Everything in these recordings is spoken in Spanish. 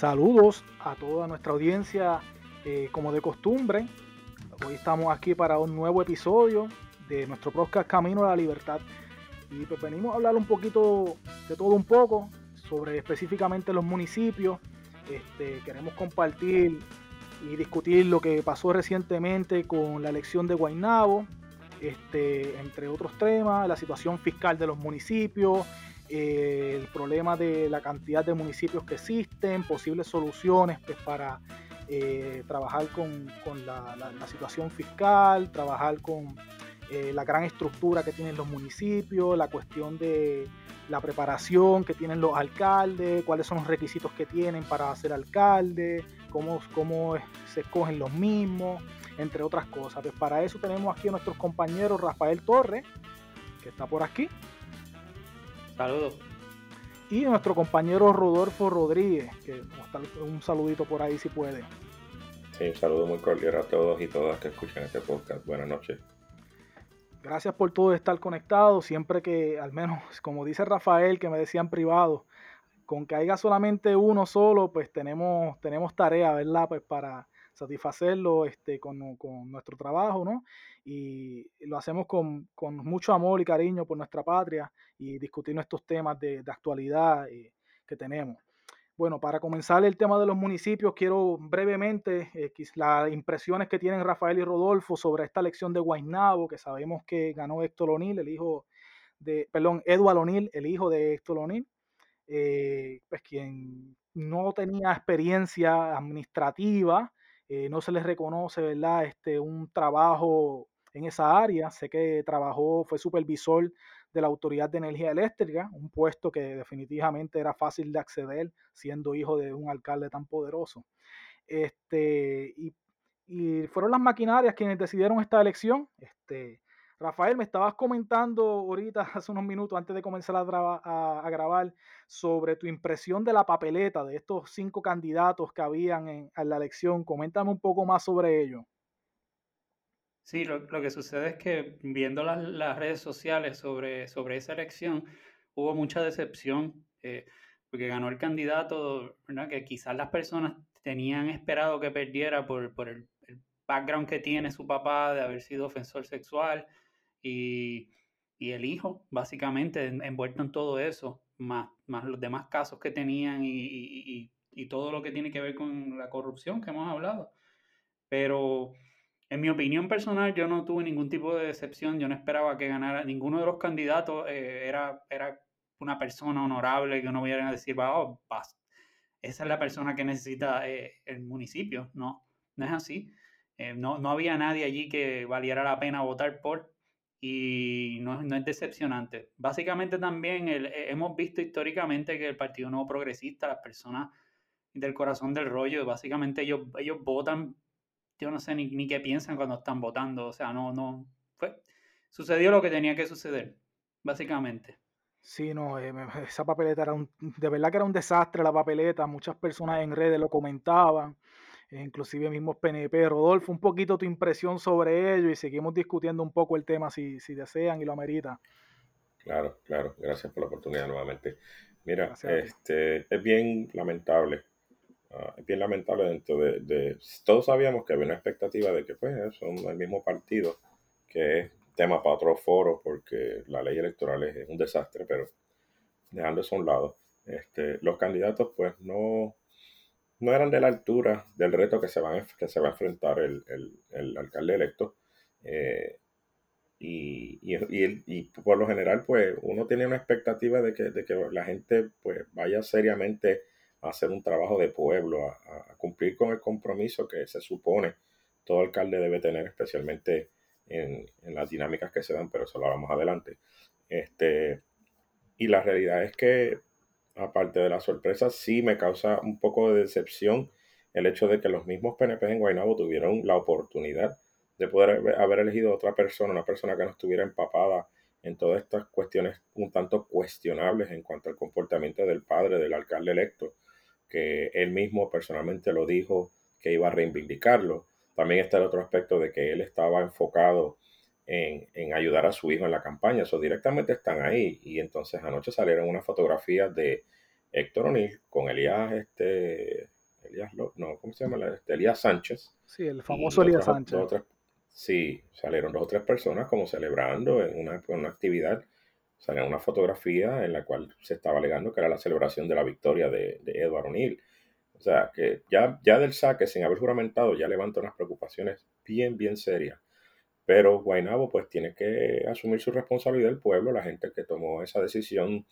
Saludos a toda nuestra audiencia, eh, como de costumbre. Hoy estamos aquí para un nuevo episodio de nuestro podcast Camino a la Libertad. Y pues venimos a hablar un poquito de todo un poco, sobre específicamente los municipios. Este, queremos compartir y discutir lo que pasó recientemente con la elección de Guaynabo, este, entre otros temas, la situación fiscal de los municipios, eh, el problema de la cantidad de municipios que existen, posibles soluciones pues, para eh, trabajar con, la, situación fiscal, trabajar con eh, la gran estructura que tienen los municipios, la cuestión de la preparación que tienen los alcaldes, cuáles son los requisitos que tienen para ser alcalde, cómo, cómo se escogen los mismos, entre otras cosas. Pues para eso tenemos aquí a nuestros compañeros Rafael Torres, que está por aquí. Saludos. Y nuestro compañero Rodolfo Rodríguez, que un saludito por ahí si puede. Sí, un saludo muy cordial a todos y todas que escuchan este podcast. Buenas noches. Gracias por todo estar conectado. Siempre que, al menos, como dice Rafael, que me decía en privado, con que haya solamente uno solo, pues tenemos, tenemos tarea, ¿verdad? Pues para satisfacerlo este, con, nuestro trabajo, ¿no? Y lo hacemos con, mucho amor y cariño por nuestra patria y discutir nuestros temas de, actualidad eh, que tenemos. Bueno, para comenzar el tema de los municipios, quiero brevemente eh, las impresiones que tienen Rafael y Rodolfo sobre esta elección de Guaynabo, que sabemos que ganó Héctor O'Neill, el hijo de, perdón, Edward O'Neill, el hijo de Héctor O'Neill, eh, pues quien no tenía experiencia administrativa, eh, no se les reconoce, ¿verdad? Este, un trabajo en esa área. Sé que trabajó, fue supervisor de la Autoridad de Energía Eléctrica, un puesto que definitivamente era fácil de acceder siendo hijo de un alcalde tan poderoso. Este, y, y fueron las maquinarias quienes decidieron esta elección. Este, Rafael, me estabas comentando ahorita, hace unos minutos, antes de comenzar a, grabar, sobre tu impresión de la papeleta de estos cinco candidatos que habían en, la elección. Coméntame un poco más sobre ello. Sí, lo, que sucede es que viendo las, redes sociales sobre, sobre esa elección, hubo mucha decepción, eh, porque ganó el candidato que quizás las personas tenían esperado que perdiera por, por el background que tiene su papá de haber sido ofensor sexual y, el hijo, básicamente, envuelto en todo eso, más, más los demás casos que tenían y, todo lo que tiene que ver con la corrupción que hemos hablado. Pero en mi opinión personal, yo no tuve ningún tipo de decepción, yo no esperaba que ganara ninguno de los candidatos, eh, era, era una persona honorable que uno viera a decir, oh, esa es la persona que necesita eh, el municipio. No, no es así. Eh, no, no había nadie allí que valiera la pena votar por y no, no, es decepcionante. Básicamente también eh, hemos visto históricamente que el Partido Nuevo Progresista, las personas del corazón del rollo, básicamente ellos, ellos votan, yo no sé ni, ni qué piensan cuando están votando, o sea, no, no, fue, sucedió lo que tenía que suceder, básicamente. Sí, no, eh, esa papeleta era un, de verdad que era un desastre la papeleta, muchas personas en redes lo comentaban, inclusive mismos PNP. Rodolfo, un poquito tu impresión sobre ello y seguimos discutiendo un poco el tema si, si desean y lo amerita. Claro, claro, gracias por la oportunidad nuevamente. Mira, este, es bien lamentable, ah, es bien lamentable dentro de, Todos sabíamos que había una expectativa de que pues son el mismo partido, que es tema para otro foro, porque la ley electoral es, un desastre, pero dejando eso a un lado, este, los candidatos pues no, no eran de la altura del reto que se, que se va a enfrentar el, alcalde electo. Eh, y, y, por lo general, pues uno tiene una expectativa de que, que la gente pues vaya seriamente a hacer un trabajo de pueblo, a, cumplir con el compromiso que se supone todo alcalde debe tener, especialmente en, en, las dinámicas que se dan, pero eso lo vamos adelante. Este, y la realidad es que aparte de la sorpresa, sí me causa un poco de decepción el hecho de que los mismos PNP en Guaynabo tuvieron la oportunidad de poder haber elegido otra persona, una persona que no estuviera empapada en todas estas cuestiones un tanto cuestionables en cuanto al comportamiento del padre del alcalde electo, que él mismo personalmente lo dijo que iba a reivindicarlo. También está el otro aspecto de que él estaba enfocado en, ayudar a su hijo en la campaña. Eso directamente están ahí. Y entonces anoche salieron unas fotografías de Héctor O'Neill con Elías este, Elías, no, ¿cómo se llama? Este, Elías Sánchez. Sí, el famoso Elías Sánchez. sí, salieron dos o tres personas como celebrando en una, en una actividad salió una fotografía en la cual se estaba alegando que era la celebración de la victoria de, de Edward O'Neill. O sea, que ya, ya del saque, sin haber juramentado, ya levanta unas preocupaciones bien, bien serias. Pero Guainabo pues tiene que asumir su responsabilidad del pueblo, la gente que tomó esa decisión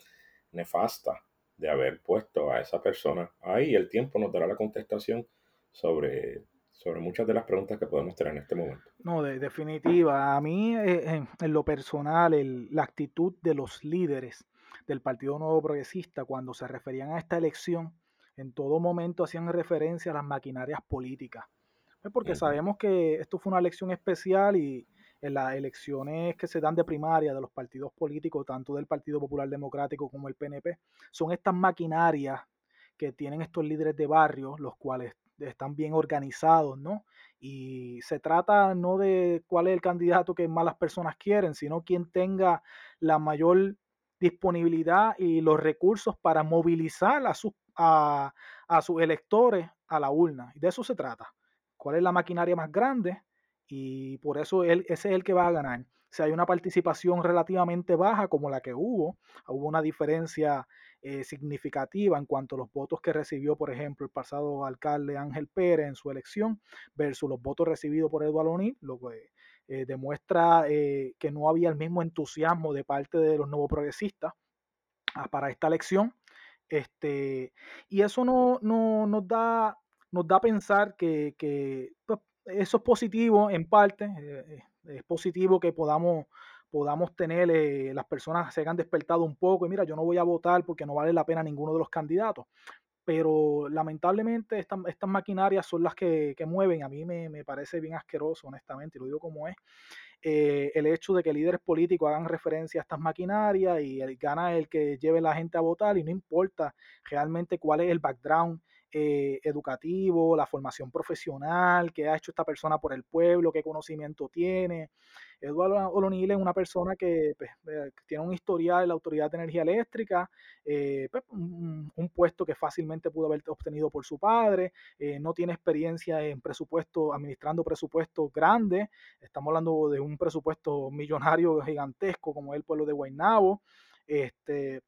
nefasta de haber puesto a esa persona ahí. El tiempo nos dará la contestación sobre sobre muchas de las preguntas que podemos tener en este momento. No, de definitiva. A mí, eh, en, lo personal, la actitud de los líderes del Partido Nuevo Progresista cuando se referían a esta elección, en todo momento hacían referencia a las maquinarias políticas. Pues porque sabemos que esto fue una elección especial y en las elecciones que se dan de primaria de los partidos políticos, tanto del Partido Popular Democrático como el PNP, son estas maquinarias que tienen estos líderes de barrio, los cuales están bien organizados, ¿no? Y se trata no de cuál es el candidato que más las personas quieren, sino quien tenga la mayor disponibilidad y los recursos para movilizar a, sus a, sus electores a la urna. Y de eso se trata. ¿Cuál es la maquinaria más grande? Y por eso él, ese es el que va a ganar. Si hay una participación relativamente baja como la que hubo, hubo una diferencia eh, significativa en cuanto a los votos que recibió, por ejemplo, el pasado alcalde Ángel Pérez en su elección versus los votos recibidos por Eduardo O'Neill, lo que eh, demuestra eh, que no había el mismo entusiasmo de parte de los nuevos progresistas ah, para esta elección. Este, y eso no, nos, da, nos da a pensar que, pues, eso es positivo en parte, es positivo que podamos tener, eh, las personas se hayan despertado un poco y mira, yo no voy a votar porque no vale la pena ninguno de los candidatos. Pero lamentablemente estas, maquinarias son las que, mueven. A mí me, parece bien asqueroso, honestamente, y lo digo como es. Eh, el hecho de que líderes políticos hagan referencia a estas maquinarias y el, gana el que lleve la gente a votar y no importa realmente cuál es el background eh, educativo, la formación profesional, qué ha hecho esta persona por el pueblo, qué conocimiento tiene. Eduardo O'Neill es una persona que, pues, eh, tiene un historial en la Autoridad de Energía Eléctrica, eh, pues, un, puesto que fácilmente pudo haber obtenido por su padre, no tiene experiencia en presupuesto, administrando presupuestos grandes, estamos hablando de un presupuesto millonario gigantesco como el pueblo de Guaynabo, este,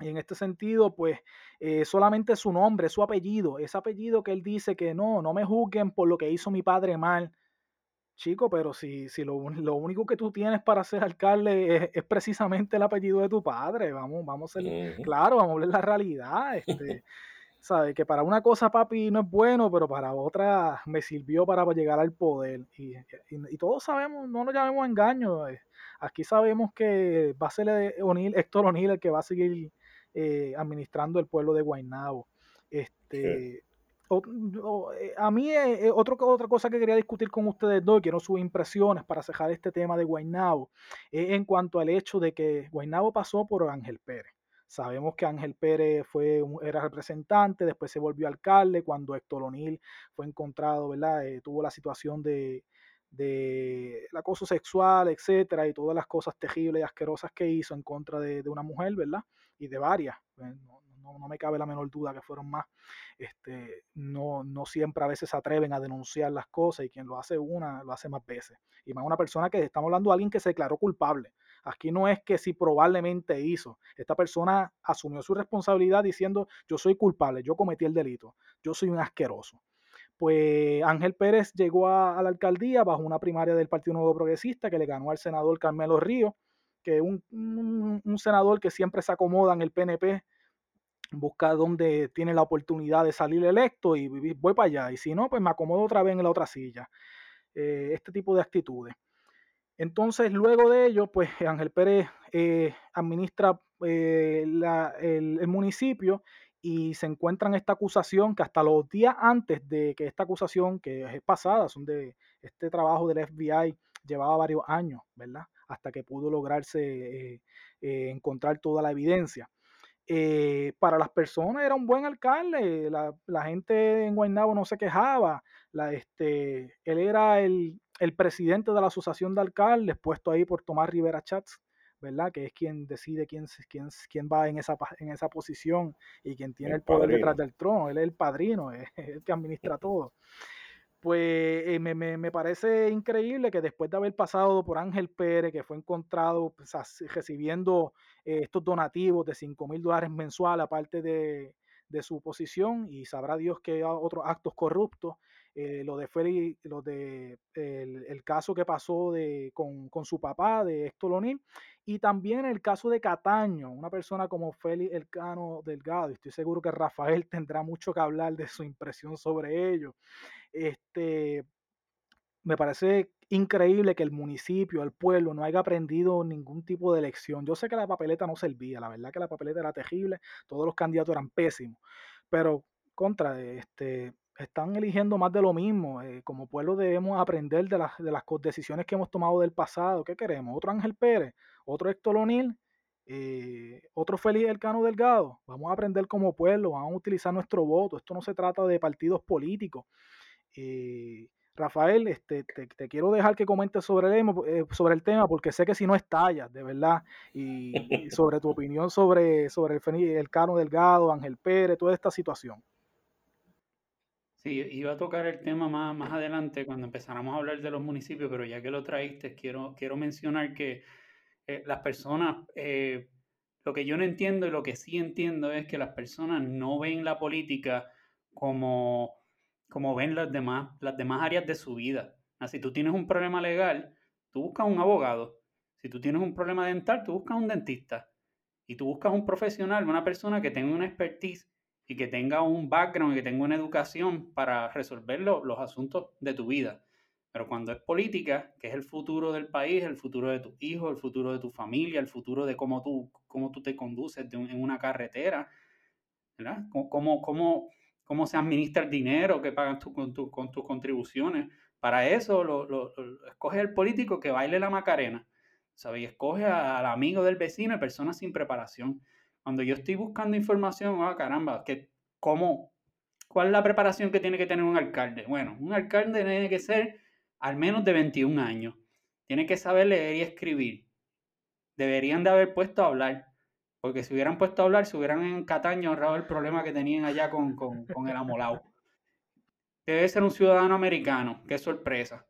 en este sentido, pues eh, solamente su nombre, su apellido, ese apellido que él dice que no, no me juzguen por lo que hizo mi padre mal. Chico, pero si, si lo, único que tú tienes para ser alcalde es, precisamente el apellido de tu padre, vamos, vamos a ser claro, vamos a ver la realidad. Este, ¿Sabe? Que para una cosa, papi, no es bueno, pero para otra me sirvió para llegar al poder. Y, y, todos sabemos, no nos llamemos engaño. Eh, aquí sabemos que va a ser Héctor O'Neill el que va a seguir eh, administrando el pueblo de Guaynabo. Este, eh, a mí, eh, otra cosa que quería discutir con ustedes dos, quiero sus impresiones para cejar este tema de Guaynabo, en cuanto al hecho de que Guaynabo pasó por Ángel Pérez. Sabemos que Ángel Pérez fue era representante, después se volvió alcalde cuando Héctor O'Neill fue encontrado, ¿verdad? tuvo la situación de, de acoso sexual, etcétera, y todas las cosas terribles y asquerosas que hizo en contra de, de una mujer, ¿verdad? Y de varias, pues, no, no, me cabe la menor duda que fueron más, este, no, no siempre a veces se atreven a denunciar las cosas y quien lo hace una, lo hace más veces. Y más una persona que estamos hablando de alguien que se declaró culpable. Aquí no es que si probablemente hizo. Esta persona asumió su responsabilidad diciendo yo soy culpable, yo cometí el delito, yo soy un asqueroso. Pues Ángel Pérez llegó a, la alcaldía bajo una primaria del Partido Nuevo Progresista que le ganó al senador Carmelo Río que un, senador que siempre se acomoda en el PNP busca donde tiene la oportunidad de salir electo y voy para allá. Y si no, pues me acomodo otra vez en la otra silla. Eh, este tipo de actitudes. Entonces, luego de ello, pues Ángel Pérez eh, administra eh, el, el, municipio y se encuentra en esta acusación que hasta los días antes de que esta acusación, que es pasada, son de este trabajo del FBI, llevaba varios años, ¿verdad? Hasta que pudo lograrse eh, eh, encontrar toda la evidencia. Eh, para las personas era un buen alcalde, la, gente en Guaynabo no se quejaba, la, este, él era el, presidente de la asociación de alcaldes, puesto ahí por Tomás Rivera Chats, ¿verdad? Que es quien decide quién, quién, quién va en esa, en esa posición y quien tiene el, poder detrás del trono. Él es el padrino, es el que administra todo. Pues eh, me, me, me, parece increíble que después de haber pasado por Ángel Pérez, que fue encontrado pues, recibiendo eh, estos donativos de 5 mil dólares mensual, aparte de, de, su posición, y sabrá Dios que otros actos corruptos, eh, lo de Félix, lo de el, caso que pasó de, con, con, su papá, de Héctor y también el caso de Cataño, una persona como Félix Elcano Delgado. Estoy seguro que Rafael tendrá mucho que hablar de su impresión sobre ello. Este, me parece increíble que el municipio, el pueblo, no haya aprendido ningún tipo de elección. Yo sé que la papeleta no servía, la verdad que la papeleta era terrible, todos los candidatos eran pésimos, pero contra, este, están eligiendo más de lo mismo. Eh, como pueblo debemos aprender de las, de las decisiones que hemos tomado del pasado. ¿Qué queremos? ¿Otro Ángel Pérez? ¿Otro Héctor O'Neill? Eh, ¿Otro Félix Elcano Delgado? Vamos a aprender como pueblo, vamos a utilizar nuestro voto. Esto no se trata de partidos políticos. Eh, Rafael, este, te, quiero dejar que comentes sobre el, sobre el tema porque sé que si no estallas, de verdad, y, sobre tu opinión sobre, sobre el Félix Elcano Delgado, Ángel Pérez, toda esta situación. Sí, iba a tocar el tema más, más adelante cuando empezáramos a hablar de los municipios, pero ya que lo traíste, quiero, quiero mencionar que eh, las personas, eh, lo que yo no entiendo y lo que sí entiendo es que las personas no ven la política como, como ven las demás, las demás áreas de su vida. si tú tienes un problema legal, tú buscas un abogado. Si tú tienes un problema dental, tú buscas un dentista. Y tú buscas un profesional, una persona que tenga una expertise y que tenga un background y que tenga una educación para resolver los asuntos de tu vida. Pero cuando es política, que es el futuro del país, el futuro de tus hijos, el futuro de tu familia, el futuro de cómo tú, cómo tú te conduces en una carretera, ¿verdad? Cómo, cómo, cómo se administra el dinero que pagas tú con, tus contribuciones. Para eso escoge el político que baile la macarena, ¿sabes? Y escoge al amigo del vecino y personas sin preparación. Cuando yo estoy buscando información, ah, caramba, que, ¿cómo, ¿cuál es la preparación que tiene que tener un alcalde? Bueno, un alcalde tiene que ser al menos de 21 años. Tiene que saber leer y escribir. Deberían de haber puesto a hablar. Porque si hubieran puesto a hablar, se hubieran en Cataño ahorrado el problema que tenían allá con, con, el amolao. Debe ser un ciudadano americano. Qué sorpresa.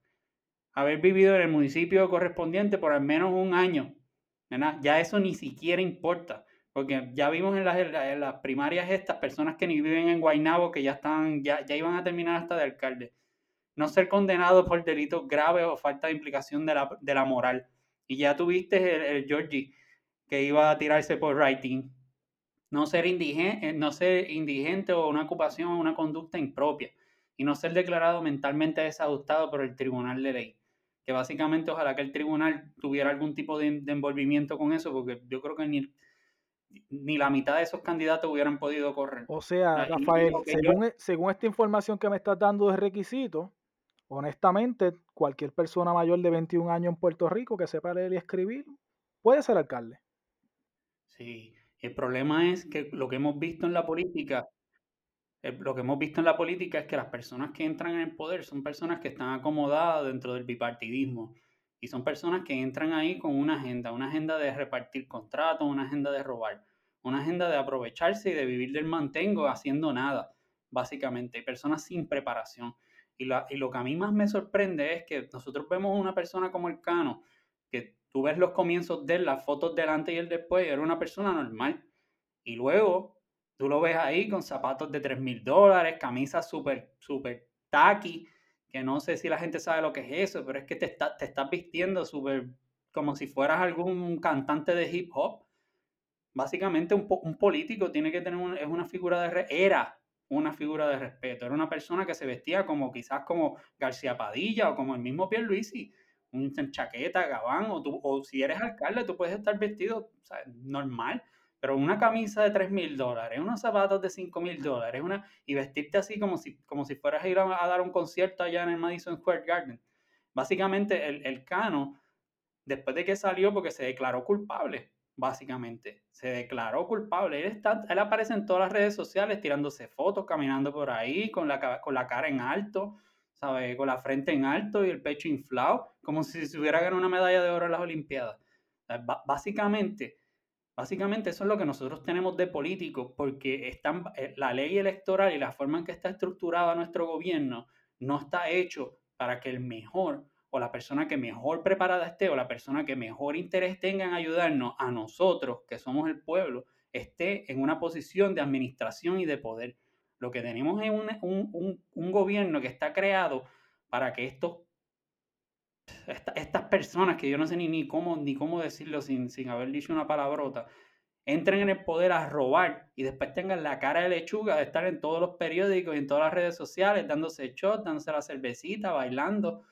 Haber vivido en el municipio correspondiente por al menos un año. Ya eso ni siquiera importa. Porque ya vimos en las, primarias estas personas que ni viven en Guaynabo que ya están, ya, ya iban a terminar hasta de alcalde. No ser condenado por delitos graves o falta de implicación de la, moral. Y ya tuviste el, Georgie que iba a tirarse por writing. No ser, indigente, eh, no ser indigente o una ocupación o una conducta impropia. Y no ser declarado mentalmente desajustado por el tribunal de ley. Que básicamente ojalá que el tribunal tuviera algún tipo de, de envolvimiento con eso, porque yo creo que ni ni la mitad de esos candidatos hubieran podido correr. O sea, Rafael, e, según, esta información que me estás dando de requisitos, honestamente, cualquier persona mayor de 21 años en Puerto Rico que sepa leer y escribir puede ser alcalde. Sí, el problema es que lo que hemos visto en la política, eh, lo que hemos visto en la política es que las personas que entran en el poder son personas que están acomodadas dentro del bipartidismo y son personas que entran ahí con una agenda, una agenda de repartir contratos, una agenda de robar, una agenda de aprovecharse y de vivir del mantengo haciendo nada, básicamente. Personas sin preparación. Y, lo que a mí más me sorprende es que nosotros vemos una persona como el Cano, que tú ves los comienzos de él, las fotos delante y el después, y era una persona normal. Y luego tú lo ves ahí con zapatos de 3 mil dólares, camisas súper, súper tacky, que no sé si la gente sabe lo que es eso, pero es que te, te estás vistiendo súper como si fueras algún cantante de hip hop. Básicamente un, un político tiene que tener es una figura de era una figura de respeto, era una persona que se vestía como quizás como García Padilla o como el mismo Pierluisi, un chaqueta, gabán, o, tú, o si eres alcalde tú puedes estar vestido normal, pero una camisa de 3 mil dólares, unos zapatos de 5 mil dólares, una, y vestirte así como si, como si fueras a ir a, dar un concierto allá en el Madison Square Garden. Básicamente, el, el Cano, después de que salió, porque se declaró culpable, básicamente, se declaró culpable. Él, está, él aparece en todas las redes sociales tirándose fotos, caminando por ahí, con la, con la cara en alto, con la frente en alto y el pecho inflado, como si se hubiera ganado una medalla de oro en las Olimpiadas. básicamente, básicamente eso es lo que nosotros tenemos de políticos, porque están, eh, la ley electoral y la forma en que está estructurada nuestro gobierno no está hecho para que el mejor o la persona que mejor preparada esté o la persona que mejor interés tenga en ayudarnos a nosotros, que somos el pueblo, esté en una posición de administración y de poder. Lo que tenemos es un, gobierno que está creado para que estos, estas personas, que yo no sé ni, ni, cómo, ni cómo decirlo sin, sin haber dicho una palabrota, entren en el poder a robar y después tengan la cara de lechuga de estar en todos los periódicos y en todas las redes sociales, dándose shots, dándose la cervecita, bailando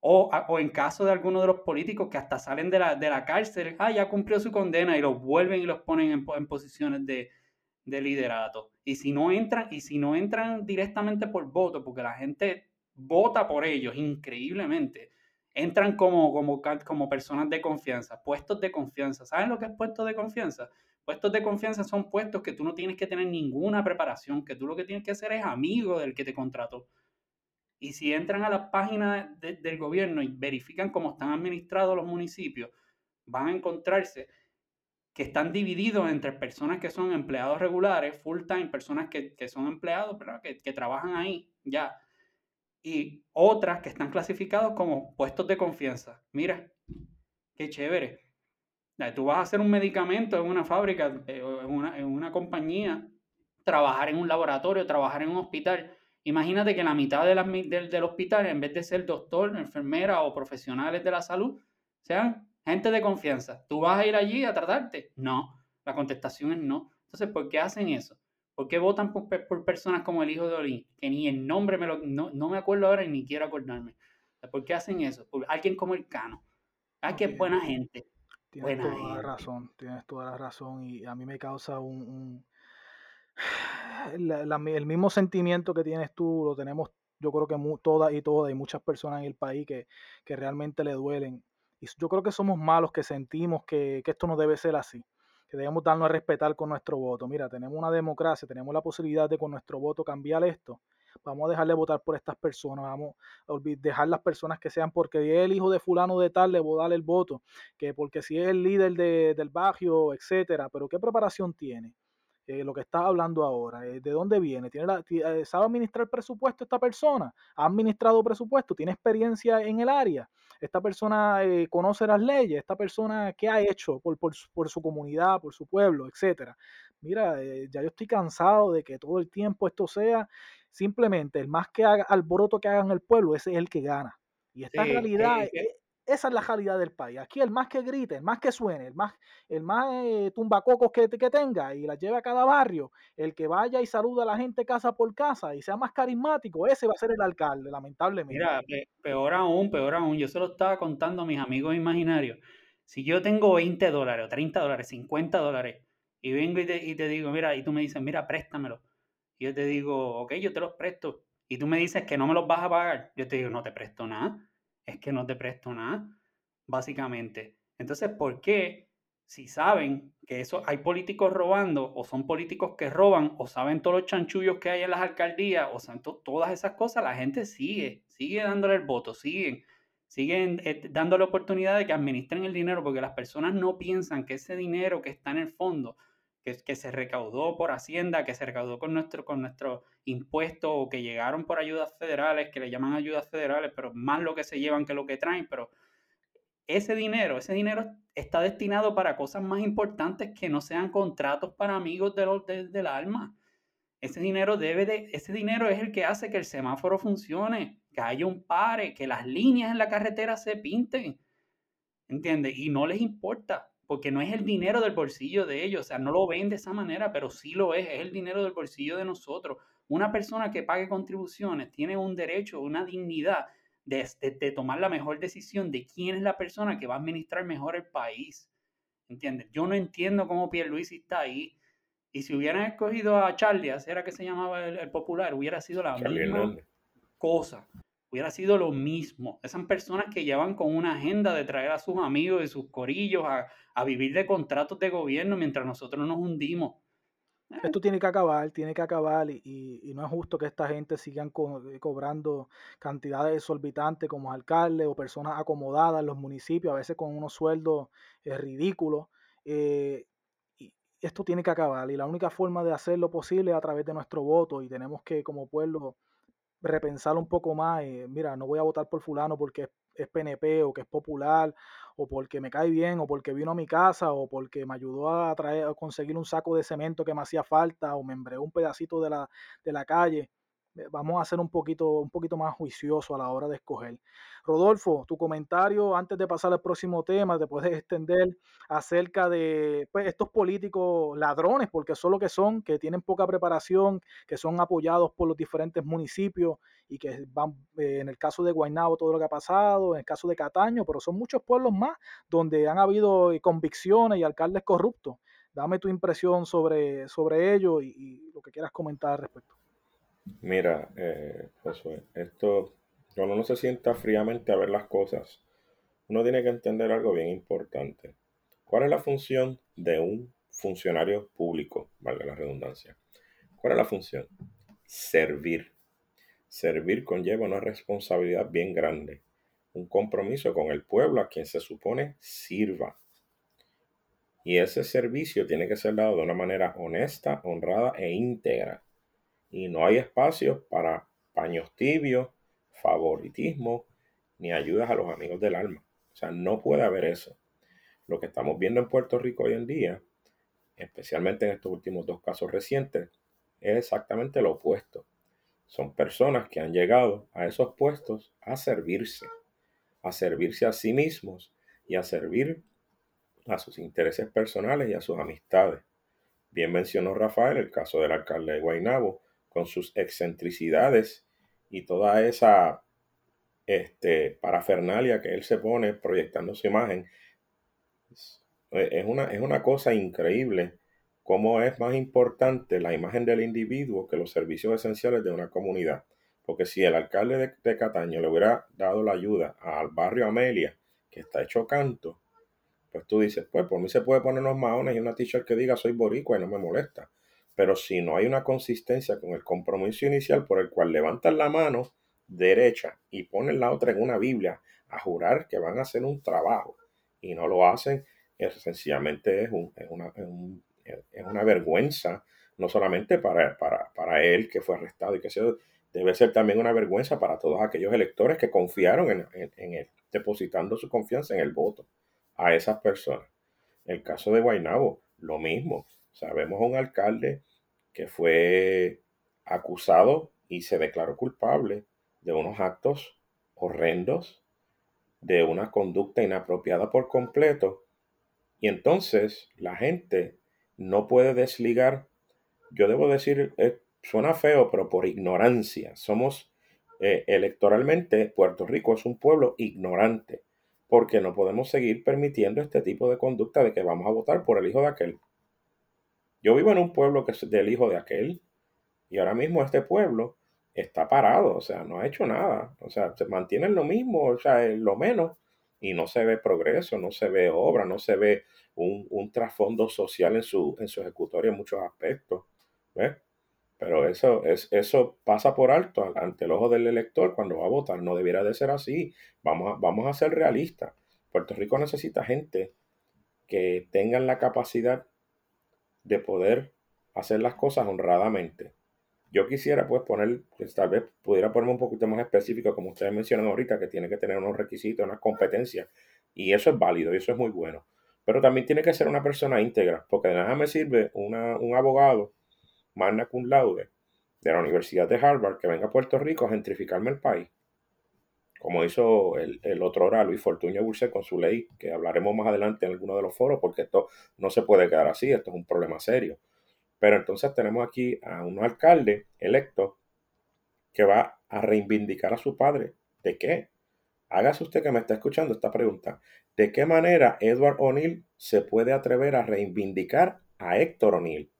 o, o, en caso de algunos de los políticos que hasta salen de la, de la cárcel, ah, ya cumplió su condena y los vuelven y los ponen en, en posiciones de, de, liderato. Y si no entran, y si no entran directamente por voto, porque la gente vota por ellos increíblemente, entran como, como, como personas de confianza, puestos de confianza. ¿Saben lo que es puestos de confianza? Puestos de confianza son puestos que tú no tienes que tener ninguna preparación, que tú lo que tienes que hacer es amigo del que te contrató. Y si entran a la página del gobierno y verifican cómo están administrados los municipios, van a encontrarse que están divididos entre personas que son empleados regulares, full time, personas que, son empleados, Que, que, trabajan ahí ya, y otras que están clasificados como puestos de confianza. Mira, qué chévere. Tú vas a hacer un medicamento en una fábrica, eh, en una, en una compañía, trabajar en un laboratorio, trabajar en un hospital Imagínate que la mitad de del, hospital, en vez de ser doctor, enfermera o profesionales de la salud, sean gente de confianza. ¿Tú vas a ir allí a tratarte? No. La contestación es no. Entonces, ¿por qué hacen eso? ¿Por qué votan por, personas como el hijo de Olin? Que ni el nombre me lo, no, me acuerdo ahora y ni quiero acordarme. ¿Por qué hacen eso? Por alguien como el Cano. Ah, que es buena gente. Tienes toda la razón, tienes toda la razón y a mí me causa un el mismo sentimiento que tienes tú lo tenemos yo creo que todas y todas y muchas personas en el país que, realmente le duelen. Y yo creo que somos malos que sentimos que, esto no debe ser así, que debemos darnos a respetar con nuestro voto. Mira, tenemos una democracia, tenemos la posibilidad de con nuestro voto cambiar esto. Vamos a dejarle votar por estas personas, vamos a dejar las personas que sean porque el hijo de fulano de tal, le voy a dar el voto, que porque si es el líder del barrio, etcétera, pero ¿qué preparación tiene? Eh, lo que estás hablando ahora, eh, ¿de dónde viene? ¿Tiene la, eh, ¿Sabe administrar presupuesto esta persona? ¿Ha administrado presupuesto? ¿Tiene experiencia en el área? ¿Esta persona conoce las leyes? ¿Esta persona qué ha hecho por, por, su comunidad, por su pueblo, etcétera? Mira, ya yo estoy cansado de que todo el tiempo esto sea simplemente el más que haga alboroto que haga en el pueblo, ese es el que gana. Y esta realidad, esa es la realidad del país. Aquí el más que grite, el más que suene, el más, el más eh, tumbacocos que, que, tenga y la lleve a cada barrio, el que vaya y saluda a la gente casa por casa y sea más carismático, ese va a ser el alcalde, lamentablemente. Mira, peor aún, peor aún. Yo se lo estaba contando a mis amigos imaginarios. Si yo tengo 20 dólares o 30 dólares, 50 dólares, y vengo y te, y te digo, mira, y tú me dices, mira, préstamelo. Y yo te digo, ok, yo te los presto. Y tú me dices que no me los vas a pagar. Yo te digo, no te presto nada es que no te presto nada, básicamente. Entonces, ¿por qué? Si saben que eso hay políticos robando, o son políticos que roban, o saben todos los chanchullos que hay en las alcaldías, o saben todas esas cosas, la gente sigue, sigue dándole el voto, siguen, siguen eh, dándole oportunidad de que administren el dinero, porque las personas no piensan que ese dinero que está en el fondo que, se recaudó por Hacienda, que se recaudó con nuestro, con nuestro impuesto o que llegaron por ayudas federales, que le llaman ayudas federales, pero más lo que se llevan que lo que traen, pero ese dinero, ese dinero está destinado para cosas más importantes que no sean contratos para amigos de los, del alma. Ese dinero debe de, ese dinero es el que hace que el semáforo funcione, que haya un pare, que las líneas en la carretera se pinten. ¿Entiendes? Y no les importa porque no es el dinero del bolsillo de ellos, o sea, no lo ven de esa manera, pero sí lo es, es el dinero del bolsillo de nosotros. Una persona que pague contribuciones tiene un derecho, una dignidad de, tomar la mejor decisión de quién es la persona que va a administrar mejor el país. ¿Entiendes? Yo no entiendo cómo Pierluisi está ahí. Y si hubieran escogido a Charlie, así era que se llamaba el, popular, hubiera sido la misma cosa hubiera sido lo mismo. Esas personas que llevan con una agenda de traer a sus amigos y sus corillos a, vivir de contratos de gobierno mientras nosotros nos hundimos. esto tiene que acabar, tiene que acabar y, no es justo que esta gente sigan eh, cobrando cantidades exorbitantes como alcaldes o personas acomodadas en los municipios, a veces con unos sueldos eh, ridículos. Eh, y esto tiene que acabar y la única forma de hacerlo posible es a través de nuestro voto y tenemos que como pueblo repensar un poco más. mira, no voy a votar por fulano porque es PNP o que es popular o porque me cae bien, o porque vino a mi casa, o porque me ayudó a, traer, a conseguir un saco de cemento que me hacía falta, o me embreó un pedacito de la, de la calle. Eh, vamos a ser un poquito, un poquito más juicioso a la hora de escoger. Rodolfo, tu comentario antes de pasar al próximo tema, te puedes extender acerca de pues, estos políticos ladrones, porque son lo que son, que tienen poca preparación, que son apoyados por los diferentes municipios y que van, eh, en el caso de Guaynabo, todo lo que ha pasado, en el caso de Cataño, pero son muchos pueblos más donde han habido eh, convicciones y alcaldes corruptos. Dame tu impresión sobre, sobre ello y, lo que quieras comentar al respecto. Mira, eh, Josué, esto, cuando uno se sienta fríamente a ver las cosas, uno tiene que entender algo bien importante. ¿Cuál es la función de un funcionario público? Valga la redundancia. ¿Cuál es la función? Servir. Servir conlleva una responsabilidad bien grande, un compromiso con el pueblo a quien se supone sirva. Y ese servicio tiene que ser dado de una manera honesta, honrada e íntegra. Y no hay espacio para paños tibios, favoritismo, ni ayudas a los amigos del alma. O sea, no puede haber eso. Lo que estamos viendo en Puerto Rico hoy en día, especialmente en estos últimos dos casos recientes, es exactamente lo opuesto. Son personas que han llegado a esos puestos a servirse, a servirse a sí mismos y a servir a sus intereses personales y a sus amistades. Bien mencionó Rafael el caso del alcalde de Guaynabo con sus excentricidades y toda esa este, parafernalia que él se pone proyectando su imagen. Es una, es una cosa increíble cómo es más importante la imagen del individuo que los servicios esenciales de una comunidad. Porque si el alcalde de, Cataño le hubiera dado la ayuda al barrio Amelia, que está hecho canto, pues tú dices, pues por mí se puede poner unos maones y una t-shirt que diga soy boricua y no me molesta. Pero si no hay una consistencia con el compromiso inicial por el cual levantan la mano derecha y ponen la otra en una Biblia a jurar que van a hacer un trabajo y no lo hacen, eso sencillamente es es un es una vergüenza, no solamente para, para, él que fue arrestado y que se debe ser también una vergüenza para todos aquellos electores que confiaron en, él, depositando su confianza en el voto a esas personas. El caso de Guainabo, lo mismo. Sabemos un alcalde que fue acusado y se declaró culpable de unos actos horrendos, de una conducta inapropiada por completo. Y entonces la gente no puede desligar, yo debo decir, eh, suena feo, pero por ignorancia. Somos eh, electoralmente, Puerto Rico es un pueblo ignorante, porque no podemos seguir permitiendo este tipo de conducta de que vamos a votar por el hijo de aquel. Yo vivo en un pueblo que es del hijo de aquel, y ahora mismo este pueblo está parado, o sea, no ha hecho nada, o sea, se mantiene lo mismo, o sea, lo menos, y no se ve progreso, no se ve obra, no se ve un, trasfondo social en su, en su ejecutoria en muchos aspectos. Pero eso, es, eso pasa por alto ante el ojo del elector cuando va a votar. No debiera de ser así. Vamos a, vamos a ser realistas. Puerto Rico necesita gente que tengan la capacidad de poder hacer las cosas honradamente. Yo quisiera pues poner, pues, tal vez pudiera ponerme un poquito más específico, como ustedes mencionan ahorita, que tiene que tener unos requisitos, unas competencias, y eso es válido y eso es muy bueno. Pero también tiene que ser una persona íntegra, porque de nada me sirve un abogado, magna cum laude, de la Universidad de Harvard, que venga a Puerto Rico a gentrificarme el país, como hizo el, el otro hora Luis Fortuño Burse con su ley, que hablaremos más adelante en alguno de los foros, porque esto no se puede quedar así, esto es un problema serio. Pero entonces tenemos aquí a un alcalde electo que va a reivindicar a su padre. ¿De qué? Hágase usted que me está escuchando esta pregunta. ¿De qué manera Edward O'Neill se puede atrever a reivindicar a Héctor O'Neill?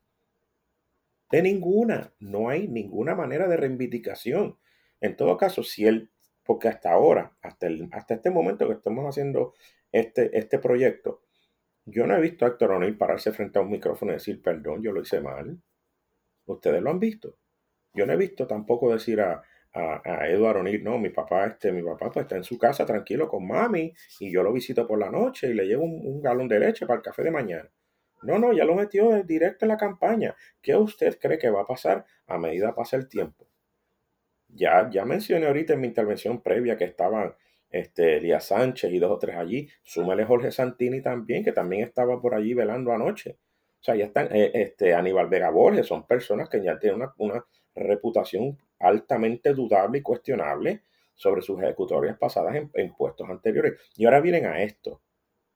De ninguna. No hay ninguna manera de reivindicación. En todo caso, si él, porque hasta ahora, hasta, el, hasta este momento que estamos haciendo este, este proyecto, yo no he visto a Héctor O'Neill pararse frente a un micrófono y decir, perdón, yo lo hice mal. Ustedes lo han visto. Yo no he visto tampoco decir a, a, a Eduardo O'Neill, no, mi papá, este, mi papá pues está en su casa tranquilo con mami y yo lo visito por la noche y le llevo un, galón de leche para el café de mañana. No, no, ya lo metió directo en la campaña. ¿Qué usted cree que va a pasar a medida pasa el tiempo? Ya, ya mencioné ahorita en mi intervención previa que estaban este, Elías Sánchez y dos o tres allí. Súmele Jorge Santini también, que también estaba por allí velando anoche. O sea, ya están, eh, este, Aníbal Vega Borges, son personas que ya tienen una, una reputación altamente dudable y cuestionable sobre sus ejecutorias pasadas en, puestos anteriores. Y ahora vienen a esto.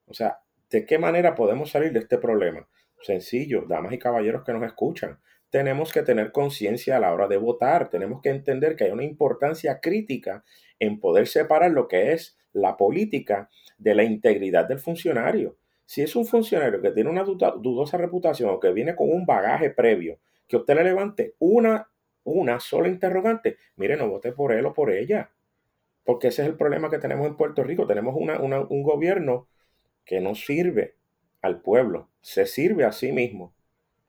O sea, ¿de qué manera podemos salir de este problema? Sencillo, damas y caballeros que nos escuchan. Tenemos que tener conciencia a la hora de votar. Tenemos que entender que hay una importancia crítica en poder separar lo que es la política de la integridad del funcionario. Si es un funcionario que tiene una dudosa reputación o que viene con un bagaje previo, que usted le levante una una sola interrogante, mire, no vote por él o por ella. Porque ese es el problema que tenemos en Puerto Rico. Tenemos un gobierno que no sirve al pueblo, se sirve a sí mismo.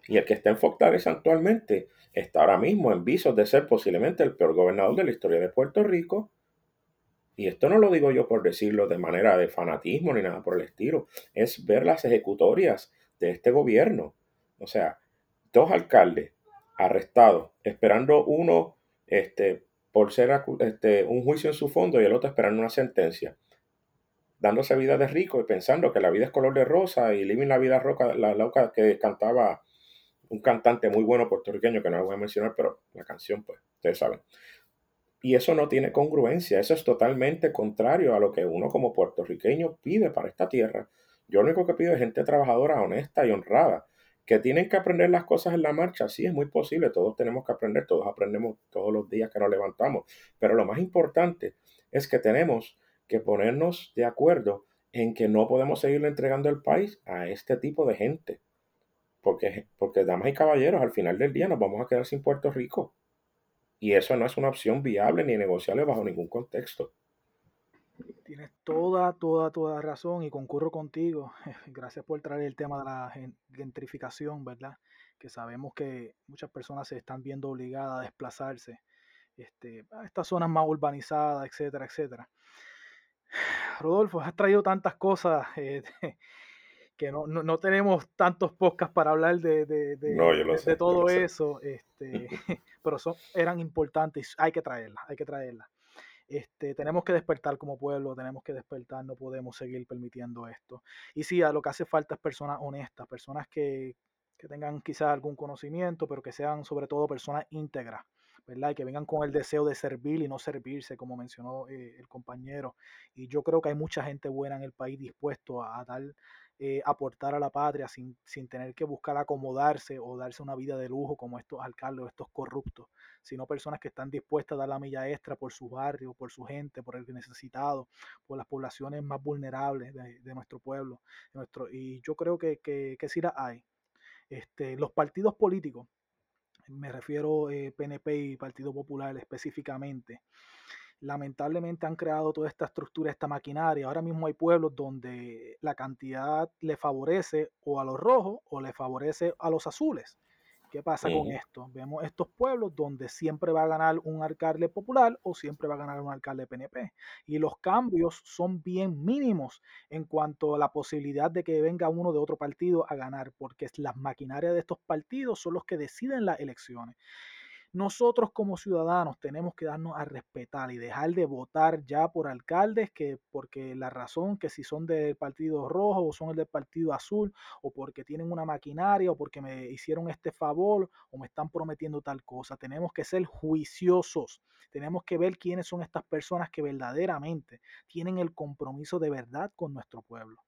Y el que está en Fortaleza actualmente está ahora mismo en visos de ser posiblemente el peor gobernador de la historia de Puerto Rico. Y esto no lo digo yo por decirlo de manera de fanatismo ni nada por el estilo. Es ver las ejecutorias de este gobierno. O sea, dos alcaldes arrestado, esperando uno este, por ser este, un juicio en su fondo y el otro esperando una sentencia, dándose vida de rico y pensando que la vida es color de rosa y living la vida roca, la loca que cantaba un cantante muy bueno puertorriqueño que no voy a mencionar, pero la canción, pues, ustedes saben. Y eso no tiene congruencia, eso es totalmente contrario a lo que uno como puertorriqueño pide para esta tierra. Yo lo único que pido es gente trabajadora, honesta y honrada, que tienen que aprender las cosas en la marcha, sí, es muy posible, todos tenemos que aprender, todos aprendemos todos los días que nos levantamos, pero lo más importante es que tenemos que ponernos de acuerdo en que no podemos seguirle entregando el país a este tipo de gente, porque, porque damas y caballeros, al final del día nos vamos a quedar sin Puerto Rico, y eso no es una opción viable ni negociable bajo ningún contexto. Tienes toda, toda, toda razón y concurro contigo. Gracias por traer el tema de la gentrificación, ¿verdad? Que sabemos que muchas personas se están viendo obligadas a desplazarse este, a estas zonas más urbanizadas, etcétera, etcétera. Rodolfo, has traído tantas cosas eh, que no, no, tenemos tantos podcasts para hablar de, de, de, todo eso, este, pero son, eran importantes, hay que traerlas, hay que traerlas. Este, tenemos que despertar como pueblo, tenemos que despertar, no podemos seguir permitiendo esto. Y sí, a lo que hace falta es personas honestas, personas que, que tengan quizás algún conocimiento, pero que sean sobre todo personas íntegras, ¿verdad? Y que vengan con el deseo de servir y no servirse, como mencionó eh, el compañero. Y yo creo que hay mucha gente buena en el país dispuesto a, a dar eh, aportar a la patria sin, sin, tener que buscar acomodarse o darse una vida de lujo como estos alcaldes o estos corruptos, sino personas que están dispuestas a dar la milla extra por su barrio, por su gente, por el necesitado, por las poblaciones más vulnerables de, nuestro pueblo. nuestro, y yo creo que, que, que sí la hay. Este, los partidos políticos, me refiero eh, PNP y Partido Popular específicamente, lamentablemente han creado toda esta estructura, esta maquinaria. Ahora mismo hay pueblos donde la cantidad le favorece o a los rojos o le favorece a los azules. ¿Qué pasa con esto? Vemos estos pueblos donde siempre va a ganar un alcalde popular o siempre va a ganar un alcalde PNP. Y los cambios son bien mínimos en cuanto a la posibilidad de que venga uno de otro partido a ganar, porque las maquinarias de estos partidos son los que deciden las elecciones. Nosotros como ciudadanos tenemos que darnos a respetar y dejar de votar ya por alcaldes que porque la razón que si son del partido rojo o son el del partido azul o porque tienen una maquinaria o porque me hicieron este favor o me están prometiendo tal cosa. Tenemos que ser juiciosos. Tenemos que ver quiénes son estas personas que verdaderamente tienen el compromiso de verdad con nuestro pueblo.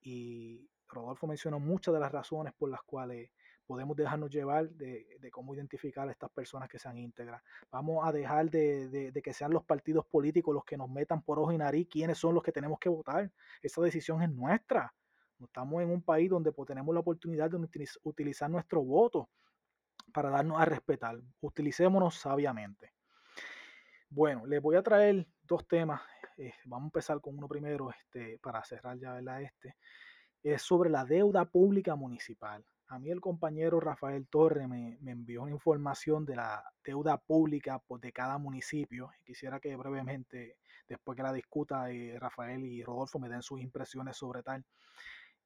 Y Rodolfo mencionó muchas de las razones por las cuales podemos dejarnos llevar de, cómo identificar a estas personas que sean íntegras. Vamos a dejar de, que sean los partidos políticos los que nos metan por ojo y nariz quiénes son los que tenemos que votar. Esa decisión es nuestra. Estamos en un país donde tenemos la oportunidad de utilizar nuestro voto para darnos a respetar. Utilicémonos sabiamente. Bueno, les voy a traer dos temas. Eh, vamos a empezar con uno primero este, para cerrar ya este. Es sobre la deuda pública municipal a mí el compañero Rafael Torre me, envió una información de la deuda pública pues, de cada municipio. Quisiera que brevemente, después que la discuta, eh, Rafael y Rodolfo me den sus impresiones sobre tal.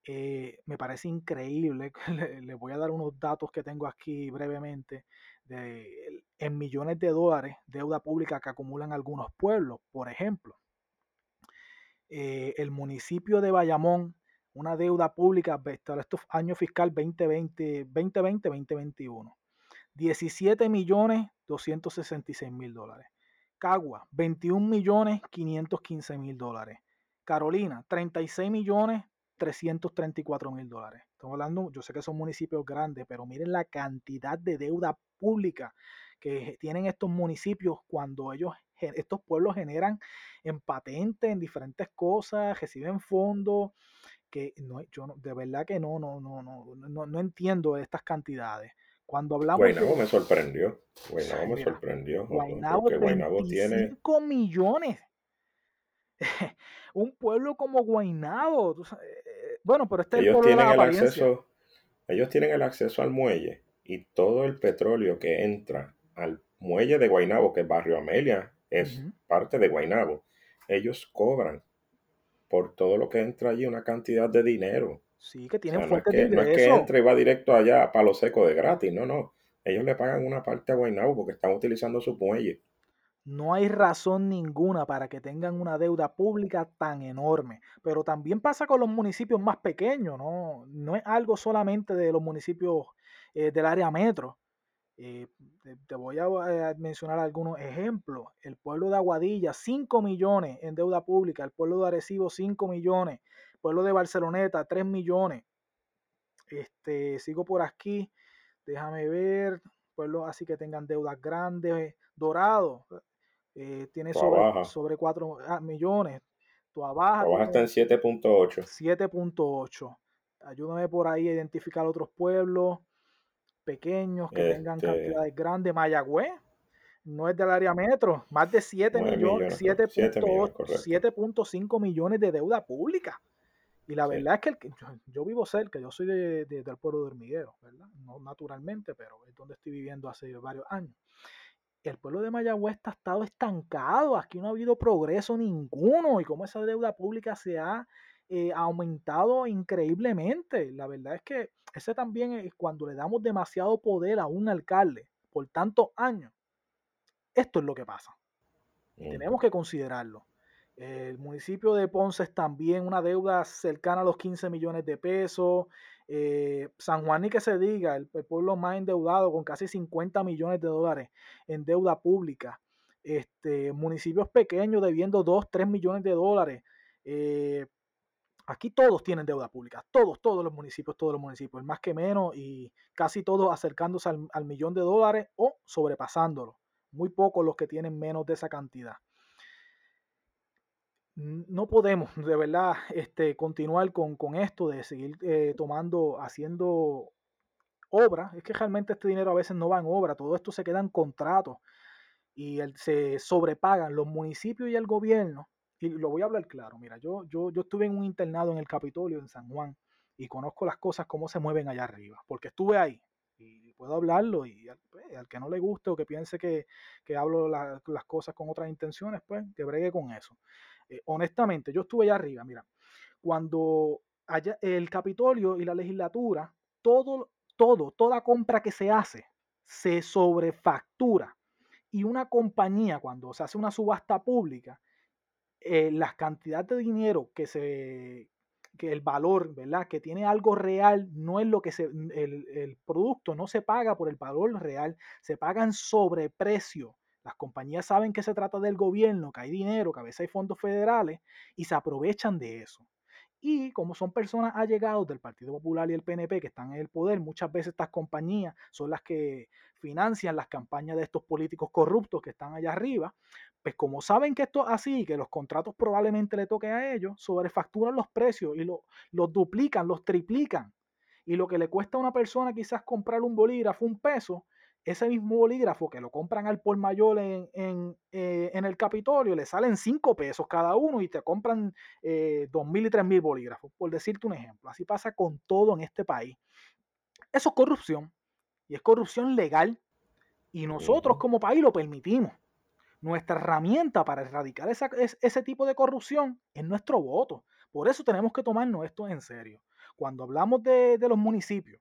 Eh, me parece increíble. Les voy a dar unos datos que tengo aquí brevemente de, en millones de dólares deuda pública que acumulan algunos pueblos. Por ejemplo, eh, el municipio de Bayamón una deuda pública para estos años fiscal 2020, 2020, 2021. 17 millones 266 mil dólares. Cagua, 21 millones 515 mil dólares. Carolina, 36 millones 334 mil dólares. Estamos hablando, yo sé que son municipios grandes, pero miren la cantidad de deuda pública que tienen estos municipios cuando ellos, estos pueblos generan en patente, en diferentes cosas, reciben fondos que no, yo de verdad que no, no, no, no, no, entiendo estas cantidades. Cuando hablamos Guaynabo me sorprendió. Guaynabo me sorprendió. Guaynabo, Guaynabo tiene 5 millones. un pueblo como Guaynabo. Eh, bueno, pero este ellos tienen el acceso, ellos tienen el acceso al muelle y todo el petróleo que entra al muelle de Guaynabo, que es Barrio Amelia, es parte de Guaynabo. Ellos cobran por todo lo que entra allí, una cantidad de dinero. Sí, que tienen no, es que, no es que entre y va directo allá a palo seco de gratis, no, no. Ellos le pagan una parte a Guaynabo porque están utilizando su muelle. No hay razón ninguna para que tengan una deuda pública tan enorme, pero también pasa con los municipios más pequeños, ¿no? No es algo solamente de los municipios eh, del área metro. Eh, te, voy a, eh, mencionar algunos ejemplos. El pueblo de Aguadilla, 5 millones en deuda pública. El pueblo de Arecibo, 5 millones. El pueblo de Barceloneta, 3 millones. Este, sigo por aquí. Déjame ver. Pueblos así que tengan deudas grandes. Dorado eh, tiene sobre, sobre 4 ah, millones. Tu Baja está en 7.8. 7.8. Ayúdame por ahí a identificar otros pueblos pequeños que tengan este cantidades grandes. Mayagüez no es del área metro, más de 7 millones, 7.5 millones de deuda pública. Y la verdad es que, yo, vivo cerca, yo soy de, del pueblo de Hormiguero, ¿verdad? No naturalmente, pero es donde estoy viviendo hace varios años. El pueblo de Mayagüez está estado estancado, aquí no ha habido progreso ninguno y cómo esa deuda pública se ha eh, aumentado increíblemente. La verdad es que ese también es cuando le damos demasiado poder a un alcalde por tantos años. Esto es lo que pasa. tenemos que considerarlo. El municipio de Ponce es también una deuda cercana a los 15 millones de pesos. Eh, San Juan, ni que se diga, el, pueblo más endeudado con casi 50 millones de dólares en deuda pública. Este, municipios pequeños debiendo 2, 3 millones de dólares. Eh, Aquí todos tienen deuda pública, todos, todos los municipios, todos los municipios, más que menos y casi todos acercándose al, millón de dólares o sobrepasándolo. Muy pocos los que tienen menos de esa cantidad. No podemos de verdad este, continuar con, esto de seguir eh, tomando, haciendo obra. Es que realmente este dinero a veces no va en obra, todo esto se queda en contratos y se sobrepagan los municipios y el gobierno y lo voy a hablar claro, mira, yo, yo, yo estuve en un internado en el Capitolio, en San Juan, y conozco las cosas, cómo se mueven allá arriba, porque estuve ahí y puedo hablarlo y al, pues, que no le guste o que piense que, hablo las cosas con otras intenciones, pues que bregue con eso. Eh, honestamente, yo estuve allá arriba, mira, cuando allá, el Capitolio y la legislatura, todo, todo, toda compra que se hace se sobrefactura. Y una compañía, cuando se hace una subasta pública, eh, las cantidades de dinero que se que el valor, ¿verdad? Que tiene algo real, no es lo que se, el, el producto no se paga por el valor real, se pagan sobreprecio. Las compañías saben que se trata del gobierno, que hay dinero, que a veces hay fondos federales y se aprovechan de eso. Y como son personas allegados del Partido Popular y el PNP que están en el poder, muchas veces estas compañías son las que financian las campañas de estos políticos corruptos que están allá arriba. Pues como saben que esto es así, que los contratos probablemente le toquen a ellos, sobrefacturan los precios y los duplican, los triplican. Y lo que le cuesta a una persona quizás comprar un bolígrafo un peso, ese mismo bolígrafo que lo compran al por mayor en, eh, en, el Capitolio, le salen 5 pesos cada uno y te compran eh, dos mil y tres mil bolígrafos, por decirte un ejemplo. Así pasa con todo en este país. Eso es corrupción. Y es corrupción legal. Y nosotros como país lo permitimos. Nuestra herramienta para erradicar ese tipo de corrupción es nuestro voto. Por eso tenemos que tomarnos esto en serio. Cuando hablamos de, los municipios,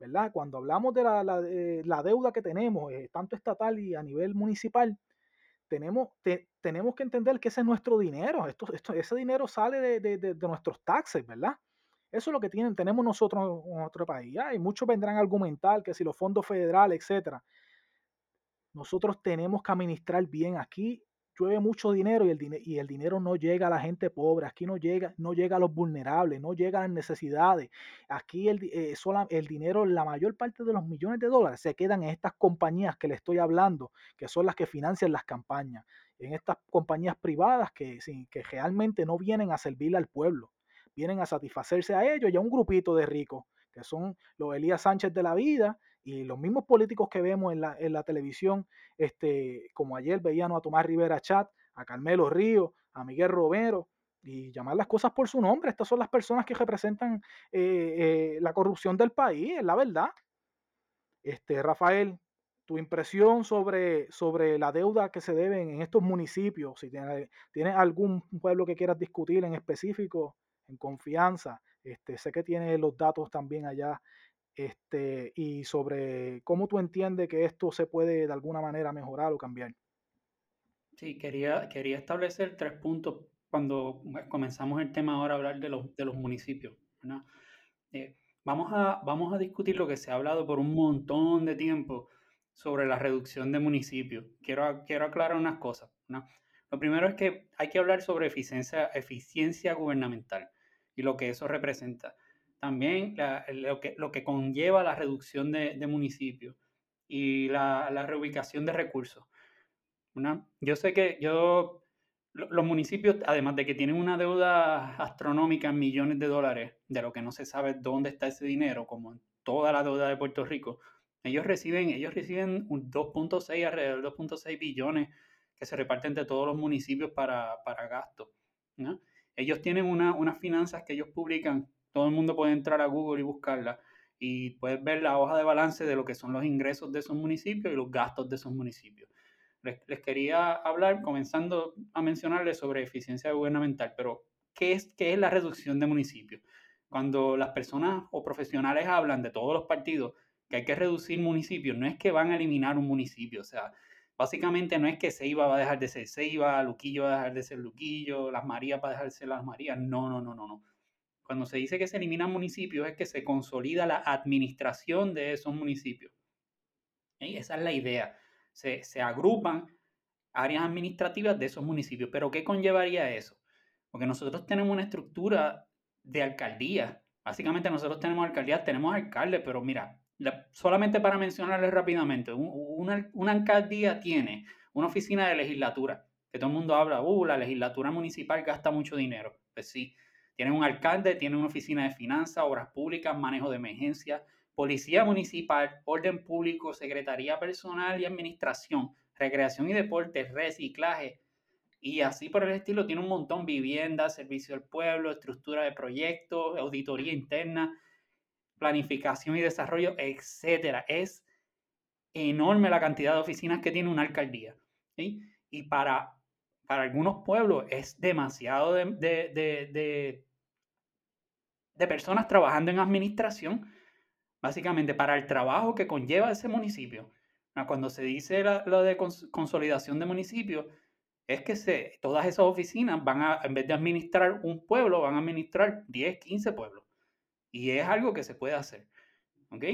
¿verdad? Cuando hablamos de la, deuda que tenemos, eh, tanto estatal y a nivel municipal, tenemos, tenemos que entender que ese es nuestro dinero. Esto, ese dinero sale de, nuestros taxes, ¿verdad? Eso es lo que tienen, tenemos nosotros en nuestro país. Y muchos vendrán a argumentar que si los fondos federales, etcétera. Nosotros tenemos que administrar bien aquí llueve mucho dinero y el, dinero no llega a la gente pobre, aquí no llega, no llega a los vulnerables, no llega a las necesidades. Aquí el, eh, el dinero, la mayor parte de los millones de dólares se quedan en estas compañías que le estoy hablando, que son las que financian las campañas, en estas compañías privadas que, que realmente no vienen a servirle al pueblo, vienen a satisfacerse a ellos y a un grupito de ricos, que son los Elías Sánchez de la vida, y los mismos políticos que vemos en la, en la televisión, este, como ayer veíamos a Tomás Rivera Chat, a Carmelo Río, a Miguel Romero, y llamar las cosas por su nombre. Estas son las personas que representan eh, eh, la corrupción del país, es la verdad. Este, Rafael, tu impresión sobre, sobre la deuda que se deben en estos municipios, si tienes, tienes algún pueblo que quieras discutir en específico, en confianza, este, sé que tienes los datos también allá este, y sobre cómo tú entiendes que esto se puede de alguna manera mejorar o cambiar. Sí, quería, quería establecer tres puntos cuando comenzamos el tema ahora hablar de los, de los municipios. Eh, vamos, a, vamos a discutir lo que se ha hablado por un montón de tiempo sobre la reducción de municipios. Quiero, quiero aclarar unas cosas. Lo primero es que hay que hablar sobre eficiencia, eficiencia gubernamental y lo que eso representa también lo, que, lo que conlleva la reducción de, municipios y la, reubicación de recursos. Yo sé que yo, los municipios, además de que tienen una deuda astronómica en millones de dólares, de lo que no se sabe dónde está ese dinero, como en toda la deuda de Puerto Rico, ellos reciben, ellos reciben un 2.6, alrededor de 2.6 billones que se reparten entre todos los municipios para, para gastos. Ellos tienen unas finanzas que ellos publican todo el mundo puede entrar a Google y buscarla y puedes ver la hoja de balance de lo que son los ingresos de esos municipios y los gastos de esos municipios. Les, quería hablar, comenzando a mencionarles sobre eficiencia gubernamental, pero ¿qué es, ¿qué es la reducción de municipios? Cuando las personas o profesionales hablan de todos los partidos que hay que reducir municipios, no es que van a eliminar un municipio, o sea, básicamente no es que Ceiba va a dejar de ser Ceiba, Luquillo va a dejar de ser Luquillo, Las Marías va a dejar de ser Las Marías, no, no, no, no, no. Cuando se dice que se eliminan municipios es que se consolida la administración de esos municipios. Esa es la idea. Se, agrupan áreas administrativas de esos municipios. Pero ¿qué conllevaría eso? Porque nosotros tenemos una estructura de alcaldía. Básicamente nosotros tenemos alcaldías, tenemos alcaldes, pero mira, solamente para mencionarles rápidamente, una, una, alcaldía tiene una oficina de legislatura, que todo el mundo habla, uh, la legislatura municipal gasta mucho dinero. Pues sí, tienen un alcalde, tienen una oficina de finanzas, obras públicas, manejo de emergencias, policía municipal, orden público, secretaría personal y administración, recreación y deporte, reciclaje y así por el estilo. Tiene un montón, vivienda, servicio al pueblo, estructura de proyectos, auditoría interna, planificación y desarrollo, etcétera. Es enorme la cantidad de oficinas que tiene una alcaldía. Y para, para algunos pueblos es demasiado de, de personas trabajando en administración, básicamente para el trabajo que conlleva ese municipio. Cuando se dice lo de consolidación de municipios, es que se, todas esas oficinas van a, en vez de administrar un pueblo, van a administrar 10, 15 pueblos. Y es algo que se puede hacer. ¿Ok?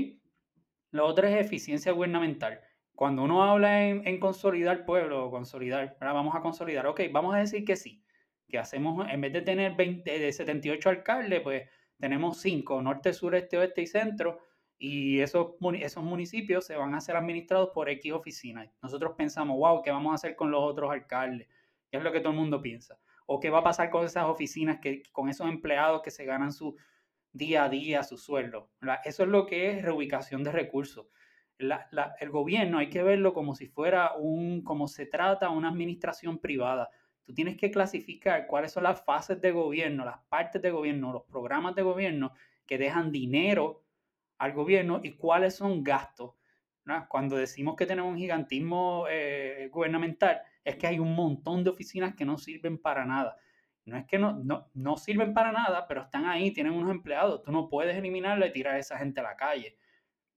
Lo otro es eficiencia gubernamental. Cuando uno habla en, consolidar pueblo, consolidar, ahora vamos a consolidar, ok, vamos a decir que sí, que hacemos, en vez de tener 20, de 78 alcaldes, pues tenemos cinco, norte, sur, este, oeste y centro, y esos, esos municipios se van a ser administrados por X oficinas. Nosotros pensamos, wow, ¿qué vamos a hacer con los otros alcaldes? ¿Qué es lo que todo el mundo piensa? ¿O qué va a pasar con esas oficinas, que, con esos empleados que se ganan su día a día, su sueldo? Eso es lo que es reubicación de recursos. el gobierno hay que verlo como si fuera un, como se trata una administración privada Tú tienes que clasificar cuáles son las fases de gobierno, las partes de gobierno, los programas de gobierno que dejan dinero al gobierno y cuáles son gastos. Cuando decimos que tenemos un gigantismo eh, gubernamental, es que hay un montón de oficinas que no sirven para nada. No es que no, no, no, sirven para nada, pero están ahí, tienen unos empleados. Tú no puedes eliminarlo y tirar a esa gente a la calle.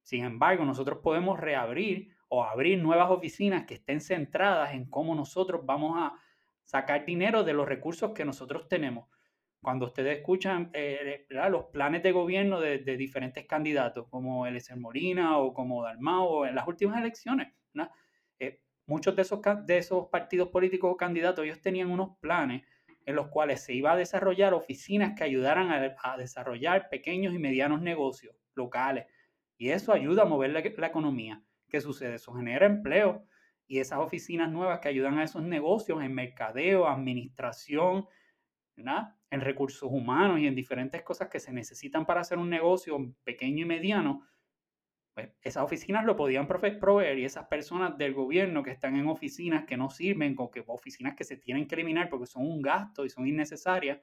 Sin embargo, nosotros podemos reabrir o abrir nuevas oficinas que estén centradas en cómo nosotros vamos a sacar dinero de los recursos que nosotros tenemos. Cuando ustedes escuchan eh, los planes de gobierno de, diferentes candidatos, como Eliezer Molina o como Dalmao, en las últimas elecciones, eh, muchos de esos, partidos políticos o candidatos, ellos tenían unos planes en los cuales se iba a desarrollar oficinas que ayudaran a, desarrollar pequeños y medianos negocios locales. Y eso ayuda a mover la, la economía. ¿Qué sucede? Eso genera empleo y esas oficinas nuevas que ayudan a esos negocios en mercadeo, administración, en recursos humanos y en diferentes cosas que se necesitan para hacer un negocio pequeño y mediano, pues esas oficinas lo podían proveer y esas personas del gobierno que están en oficinas que no sirven, o que, oficinas que se tienen que eliminar porque son un gasto y son innecesarias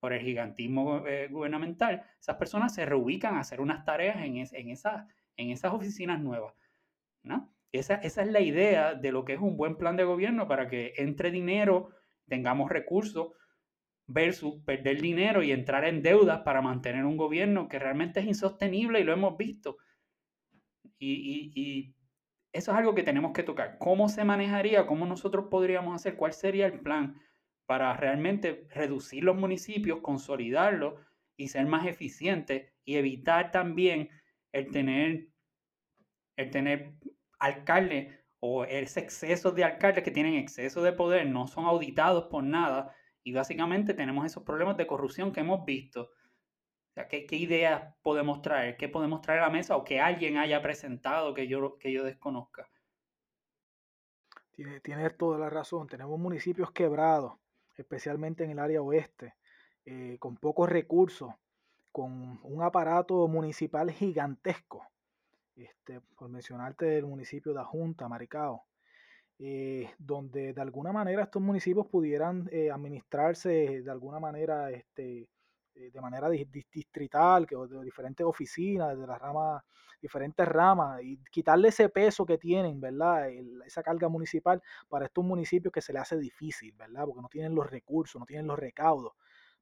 por el gigantismo eh, gubernamental, esas personas se reubican a hacer unas tareas en, en esas oficinas nuevas. ¿no? Esa, esa es la idea de lo que es un buen plan de gobierno para que entre dinero, tengamos recursos, versus perder dinero y entrar en deudas para mantener un gobierno que realmente es insostenible y lo hemos visto. Y, y, eso es algo que tenemos que tocar. ¿Cómo se manejaría? ¿Cómo nosotros podríamos hacer? ¿Cuál sería el plan para realmente reducir los municipios, consolidarlos y ser más eficientes y evitar también el tener, el tener alcaldes o ese exceso de alcaldes que tienen exceso de poder, no son auditados por nada y básicamente tenemos esos problemas de corrupción que hemos visto. ¿qué, ideas podemos traer? ¿Qué podemos traer a la mesa o que alguien haya presentado que yo, que yo desconozca? Tienes toda la razón. Tenemos municipios quebrados, especialmente en el área oeste, eh, con pocos recursos, con un aparato municipal gigantesco. Este, por mencionarte el municipio de Junta, Maricao, eh, donde de alguna manera estos municipios pudieran eh, administrarse de alguna manera, este, eh, de manera distrital, que, de diferentes oficinas, de las ramas, diferentes ramas, y quitarle ese peso que tienen, ¿verdad? esa carga municipal para estos municipios que se le hace difícil, ¿verdad? Porque no tienen los recursos, no tienen los recaudos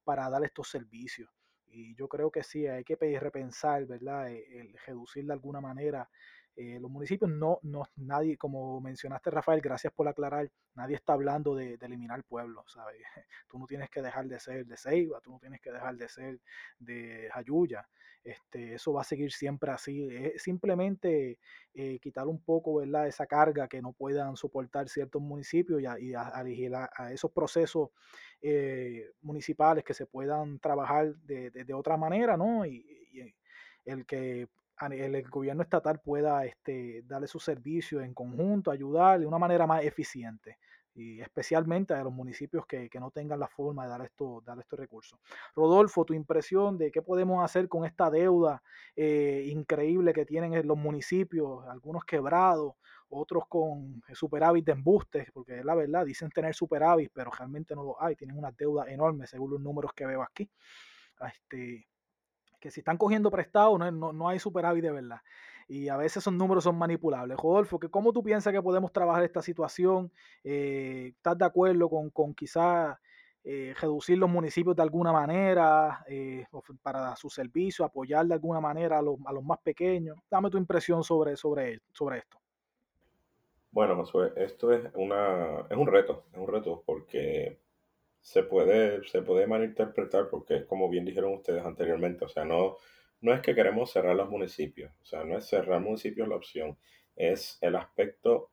para dar estos servicios. Y yo creo que sí, hay que repensar, ¿verdad? el reducir de alguna manera eh, los municipios no, no, nadie, como mencionaste Rafael, gracias por aclarar, nadie está hablando de, eliminar pueblos, ¿sabes? Tú no tienes que dejar de ser de Ceiba, tú no tienes que dejar de ser de Jayuya, este, eso va a seguir siempre así, es simplemente eh, quitar un poco, ¿verdad? Esa carga que no puedan soportar ciertos municipios y a, y a, esos procesos eh, municipales que se puedan trabajar de, de, otra manera, ¿no? y el que el, gobierno estatal pueda este, darle su servicio en conjunto, ayudar de una manera más eficiente y especialmente a los municipios que, no tengan la forma de dar, esto, dar estos recursos. Rodolfo, tu impresión de qué podemos hacer con esta deuda eh, increíble que tienen los municipios, algunos quebrados, otros con superávit de embustes, porque la verdad, dicen tener superávit, pero realmente no lo hay, tienen una deuda enorme según los números que veo aquí. Este, que si están cogiendo prestado no, no, no, hay superávit de verdad. Y a veces esos números son manipulables. Rodolfo, ¿cómo tú piensas que podemos trabajar esta situación? Eh, ¿Estás de acuerdo con, con quizás eh, reducir los municipios de alguna manera eh, para su servicio, apoyar de alguna manera a los, a los, más pequeños? Dame tu impresión sobre, sobre, sobre esto. Bueno, pues esto es, una, es un reto, es un reto porque se puede, se puede malinterpretar porque es como bien dijeron ustedes anteriormente, o sea, no, no es que queremos cerrar los municipios, o sea, no es cerrar municipios la opción, es el aspecto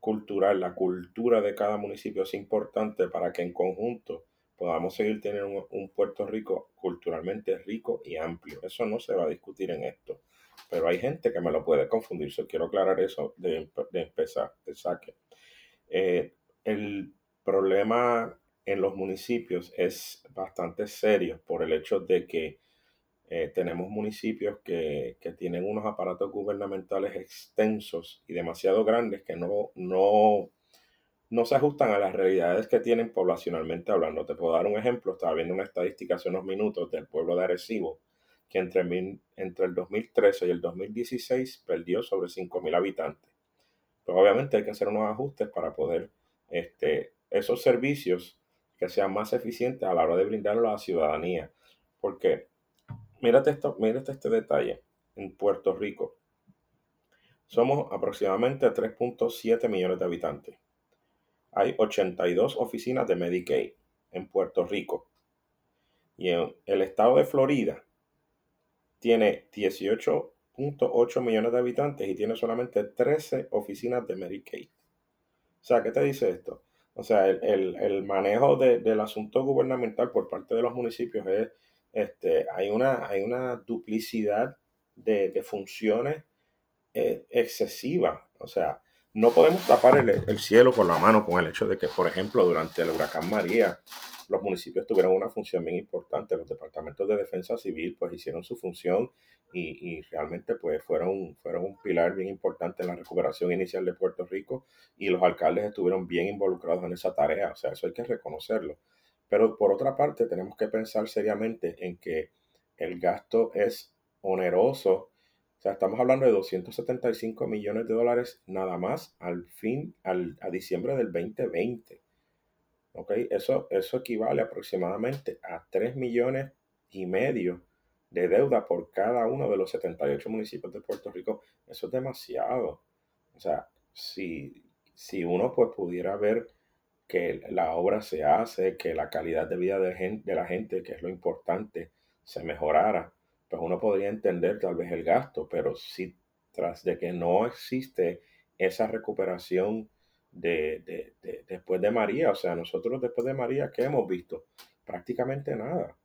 cultural, la cultura de cada municipio es importante para que en conjunto podamos seguir teniendo un, Puerto Rico culturalmente rico y amplio. Eso no se va a discutir en esto. Pero hay gente que me lo puede confundir. Yo quiero aclarar eso de, empezar, de saque. Eh, el problema en los municipios es bastante serio por el hecho de que eh, tenemos municipios que, tienen unos aparatos gubernamentales extensos y demasiado grandes que no, no, no se ajustan a las realidades que tienen poblacionalmente hablando. Te puedo dar un ejemplo. Estaba viendo una estadística hace unos minutos del pueblo de Arecibo, que entre, entre el 2013 y el 2016 perdió sobre 5.000 habitantes. Pero obviamente hay que hacer unos ajustes para poder este, esos servicios que sean más eficientes a la hora de brindarlo a la ciudadanía. Porque, mírate, esto, este detalle. En Puerto Rico somos aproximadamente 3.7 millones de habitantes. Hay 82 oficinas de Medicaid en Puerto Rico. Y en el estado de Florida tiene 18.8 millones de habitantes y tiene solamente 13 oficinas de Medicaid. O sea, ¿qué te dice esto? O sea, el, manejo del asunto gubernamental por parte de los municipios es, este, hay una, hay una duplicidad de, funciones eh, excesiva. O sea, no podemos tapar el, el, cielo con la mano con el hecho de que, por ejemplo, durante el huracán María, los municipios tuvieron una función bien importante. Los departamentos de defensa civil pues hicieron su función y, y, realmente pues fueron, fueron un pilar bien importante en la recuperación inicial de Puerto Rico y los alcaldes estuvieron bien involucrados en esa tarea. O sea, eso hay que reconocerlo. Pero por otra parte tenemos que pensar seriamente en que el gasto es oneroso. O sea, estamos hablando de 275 millones de dólares nada más al fin, al, a diciembre del 2020. Eso, eso equivale aproximadamente a 3 millones y medio de deuda por cada uno de los 78 municipios de Puerto Rico. Eso es demasiado. O sea, si, si uno pues pudiera ver que la obra se hace, que la calidad de vida de, gente, de la gente, que es lo importante, se mejorara, pues uno podría entender tal vez el gasto, pero si tras de que no existe esa recuperación de, después de María. O sea, nosotros después de María, ¿qué hemos visto? Prácticamente nada.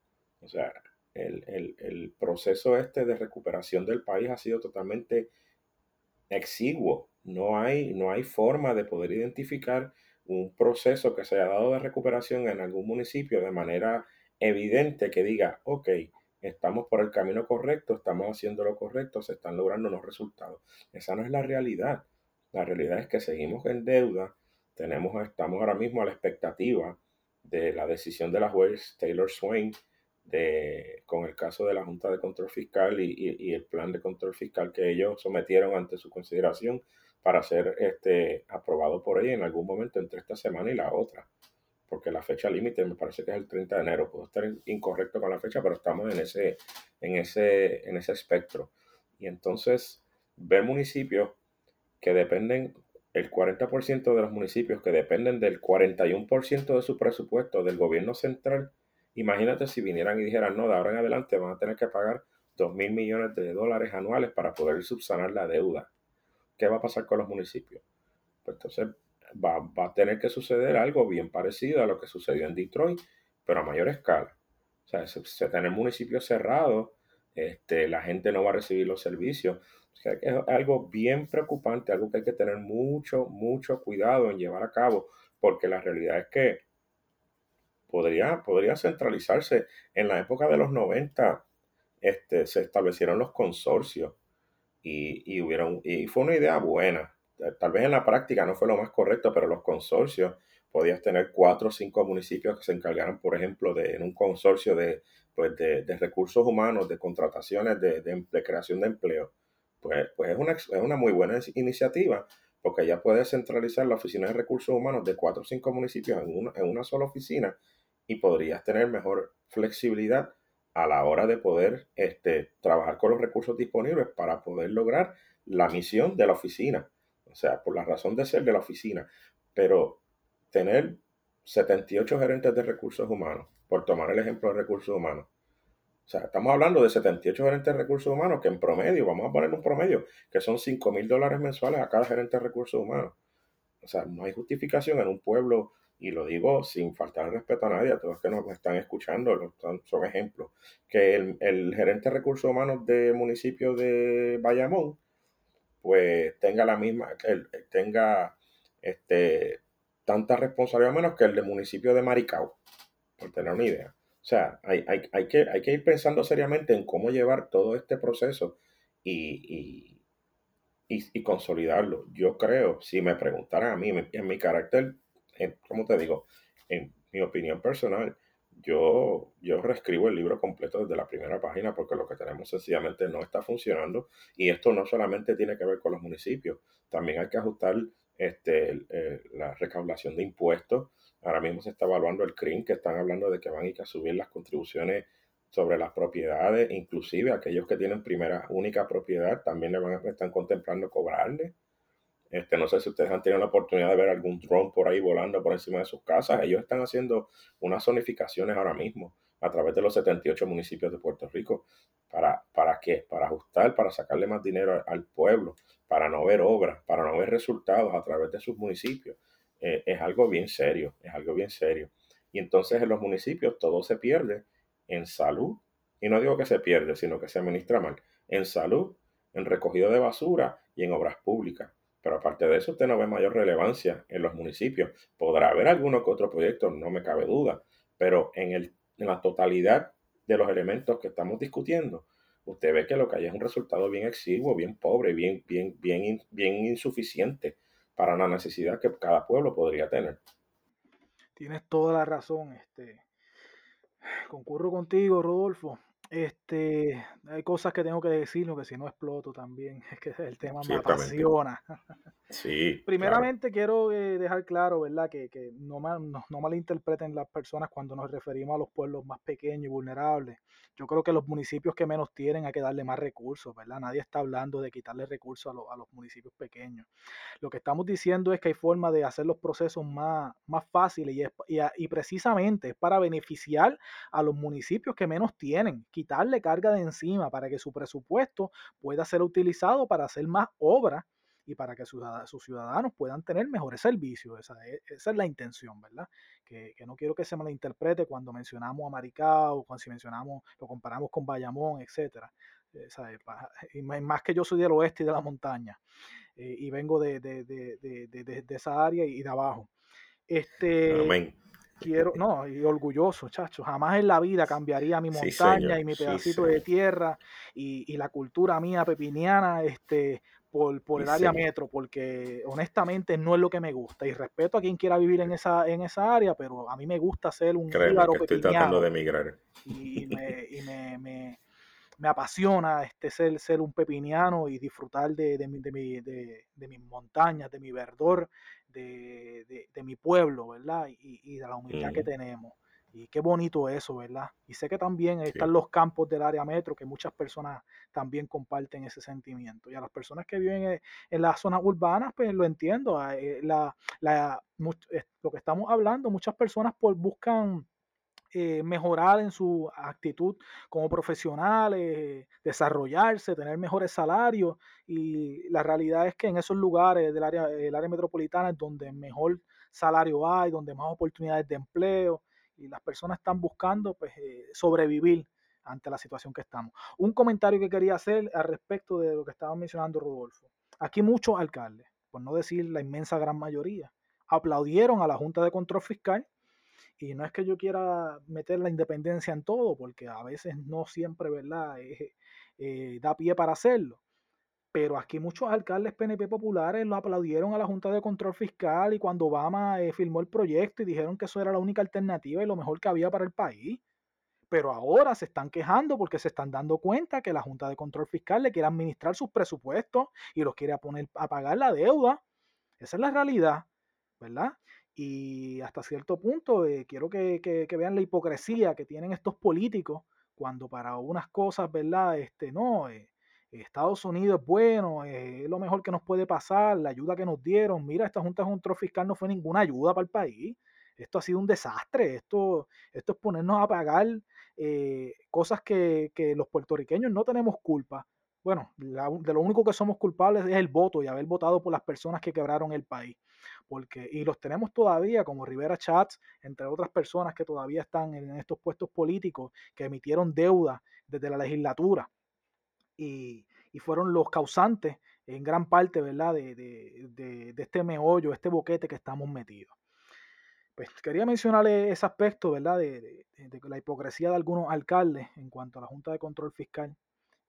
O sea, el, proceso este de recuperación del país ha sido totalmente exiguo. No hay, no hay forma de poder identificar un proceso que se haya dado de recuperación en algún municipio de manera evidente que diga, ok, estamos por el camino correcto, estamos haciendo lo correcto, se están logrando los resultados. Esa no es la realidad. La realidad es que seguimos en deuda, tenemos, estamos ahora mismo a la expectativa de la decisión de la juez Taylor Swain de, con el caso de la Junta de Control Fiscal y, el plan de control fiscal que ellos sometieron ante su consideración para ser este, aprobado por ella en algún momento entre esta semana y la otra. Porque la fecha límite me parece que es el 30 de enero. Puedo estar incorrecto con la fecha, pero estamos en ese, en ese, en ese espectro. Y entonces, ver municipios que dependen, el 40% de los municipios que dependen del 41% de su presupuesto del gobierno central, imagínate si vinieran y dijeran, no, de ahora en adelante van a tener que pagar 2 mil millones de dólares anuales para poder subsanar la deuda. ¿Qué va a pasar con los municipios? Pues entonces va, a tener que suceder algo bien parecido a lo que sucedió en Detroit, pero a mayor escala. O sea, se, se tener municipios cerrados, este, la gente no va a recibir los servicios es algo bien preocupante, algo que hay que tener mucho, mucho cuidado en llevar a cabo, porque la realidad es que podría, podría centralizarse. En la época de los 90 este, se establecieron los consorcios y, hubieron, y fue una idea buena. Tal vez en la práctica no fue lo más correcto, pero los consorcios podías tener cuatro o cinco municipios que se encargaran, por ejemplo, de en un consorcio de, pues de, recursos humanos, de contrataciones, de, de, creación de empleo pues, pues es, una, es una muy buena iniciativa porque ya puedes centralizar la oficina de recursos humanos de cuatro o cinco municipios en una, en una sola oficina y podrías tener mejor flexibilidad a la hora de poder este, trabajar con los recursos disponibles para poder lograr la misión de la oficina. O sea, por la razón de ser de la oficina. Pero tener 78 gerentes de recursos humanos, por tomar el ejemplo de recursos humanos, o sea, estamos hablando de 78 gerentes de recursos humanos que en promedio, vamos a poner un promedio, que son 5 mil dólares mensuales a cada gerente de recursos humanos. O sea, no hay justificación en un pueblo, y lo digo sin faltar respeto a nadie, a todos los que nos están escuchando, son, ejemplos, que el, gerente de recursos humanos del municipio de Bayamón, pues tenga la misma, tenga este, tanta responsabilidad menos que el del municipio de Maricao, por tener una idea. O sea, hay, que, hay que ir pensando seriamente en cómo llevar todo este proceso y, y, consolidarlo. Yo creo, si me preguntaran a mí, en mi carácter, como te digo, en mi opinión personal, yo, yo reescribo el libro completo desde la primera página porque lo que tenemos sencillamente no está funcionando y esto no solamente tiene que ver con los municipios, también hay que ajustar este, la recaudación de impuestos. Ahora mismo se está evaluando el CRIM, que están hablando de que van a ir a subir las contribuciones sobre las propiedades, inclusive aquellos que tienen primera única propiedad también le van a, están contemplando cobrarle. Este, no sé si ustedes han tenido la oportunidad de ver algún drone por ahí volando por encima de sus casas. Ellos están haciendo unas zonificaciones ahora mismo a través de los 78 municipios de Puerto Rico. ¿Para, para qué? Para ajustar, para sacarle más dinero al pueblo, para no ver obras, para no ver resultados a través de sus municipios. Eh, es algo bien serio, es algo bien serio. Y entonces en los municipios todo se pierde en salud, y no digo que se pierde, sino que se administra mal, en salud, en recogido de basura y en obras públicas. Pero aparte de eso, usted no ve mayor relevancia en los municipios. Podrá haber alguno que otro proyecto, no me cabe duda, pero en, el, en la totalidad de los elementos que estamos discutiendo, usted ve que lo que hay es un resultado bien exiguo, bien pobre, bien, bien, bien, bien insuficiente para la necesidad que cada pueblo podría tener. Tienes toda la razón, este. Concurro contigo, Rodolfo. Este, hay cosas que tengo que decir, que si no exploto también, es que el tema me apasiona. Sí. Primeramente quiero eh, dejar claro, ¿verdad? Que, que no, no, no, malinterpreten las personas cuando nos referimos a los pueblos más pequeños y vulnerables. Yo creo que los municipios que menos tienen hay que darle más recursos, ¿verdad? Nadie está hablando de quitarle recursos a, a los municipios pequeños. Lo que estamos diciendo es que hay forma de hacer los procesos más, más fáciles y, y, y precisamente es para beneficiar a los municipios que menos tienen, quitarle carga de encima para que su presupuesto pueda ser utilizado para hacer más obras y para que sus, ciudadanos puedan tener mejores servicios. Esa es, esa es la intención, ¿verdad? Que, no quiero que se malinterprete cuando mencionamos a Maricao, cuando si mencionamos, lo comparamos con Bayamón, etcétera. Y más que yo soy del oeste y de la montaña eh, y vengo de, esa área y de abajo. Este, Amén quiero, no, y orgulloso, chacho, jamás en la vida cambiaría mi montaña y mi pedacito de tierra y, y, la cultura mía pepiniana este, por, por el área metro, porque honestamente no es lo que me gusta. Y respeto a quien quiera vivir en esa, en esa área, pero a mí me gusta ser un Créeme que estoy tratando de emigrar. Y, me, y me, me, me, apasiona este ser, ser un pepiniano y disfrutar de, de, de, mi, de, de mis montañas, de mi verdor, de, de, mi pueblo, ¿verdad? Y, y de la humildad que tenemos. Y qué bonito eso, ¿verdad? Y sé que también están los campos del área metro, que muchas personas también comparten ese sentimiento. Y a las personas que viven en, las zonas urbanas, pues lo entiendo. Ah, eh, la, la, lo que estamos hablando, muchas personas pues, buscan eh, mejorar en su actitud como profesionales, desarrollarse, tener mejores salarios. Y la realidad es que en esos lugares del área, el área metropolitana es donde mejor salario hay, donde más oportunidades de empleo y las personas están buscando pues, eh, sobrevivir ante la situación que estamos. Un comentario que quería hacer al respecto de lo que estaba mencionando Rodolfo. Aquí muchos alcaldes, por no decir la inmensa gran mayoría, aplaudieron a la Junta de Control Fiscal y no es que yo quiera meter la independencia en todo, porque a veces no siempre, ¿verdad?, eh, da pie para hacerlo. Pero aquí muchos alcaldes PNP populares lo aplaudieron a la Junta de Control Fiscal y cuando Obama eh, firmó el proyecto y dijeron que eso era la única alternativa y lo mejor que había para el país. Pero ahora se están quejando porque se están dando cuenta que la Junta de Control Fiscal le quiere administrar sus presupuestos y los quiere poner a pagar la deuda. Esa es la realidad, ¿verdad? Y hasta cierto punto eh, quiero que, vean la hipocresía que tienen estos políticos cuando para unas cosas, ¿verdad? Este, no, eh, Estados Unidos es bueno, es lo mejor que nos puede pasar, la ayuda que nos dieron. Mira, esta Junta de Control Fiscal no fue ninguna ayuda para el país. Esto ha sido un desastre. Esto, esto es ponernos a pagar eh, cosas que, los puertorriqueños no tenemos culpa. Bueno, de lo único que somos culpables es el voto y haber votado por las personas que quebraron el país. Porque, y los tenemos todavía, como Rivera Chats, entre otras personas que todavía están en estos puestos políticos, que emitieron deuda desde la legislatura y, fueron los causantes en gran parte, ¿verdad?, de, de, este meollo, este boquete que estamos metidos. Pues quería mencionarle ese aspecto, ¿verdad?, de, la hipocresía de algunos alcaldes en cuanto a la Junta de Control Fiscal.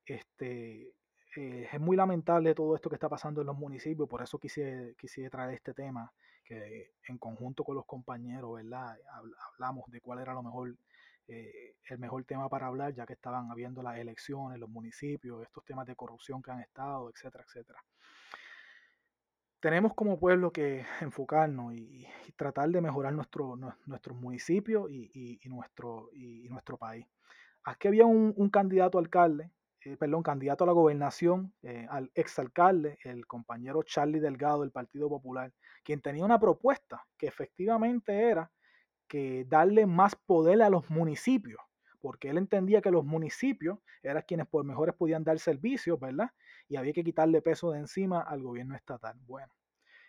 Este, eh, es muy lamentable todo esto que está pasando en los municipios, por eso quise, quise traer este tema que en conjunto con los compañeros, ¿verdad? Hablamos de cuál era lo mejor, eh, el mejor tema para hablar, ya que estaban habiendo las elecciones, los municipios, estos temas de corrupción que han estado, etcétera, etcétera. Tenemos como pueblo que enfocarnos y, tratar de mejorar nuestro, nuestros municipios y, nuestro, y, nuestro país. Aquí había un, un candidato alcalde eh, perdón, candidato a la gobernación, eh, al exalcalde, el compañero Charlie Delgado del Partido Popular, quien tenía una propuesta que efectivamente era que darle más poder a los municipios, porque él entendía que los municipios eran quienes por mejores podían dar servicios, ¿verdad? Y había que quitarle peso de encima al gobierno estatal. Bueno,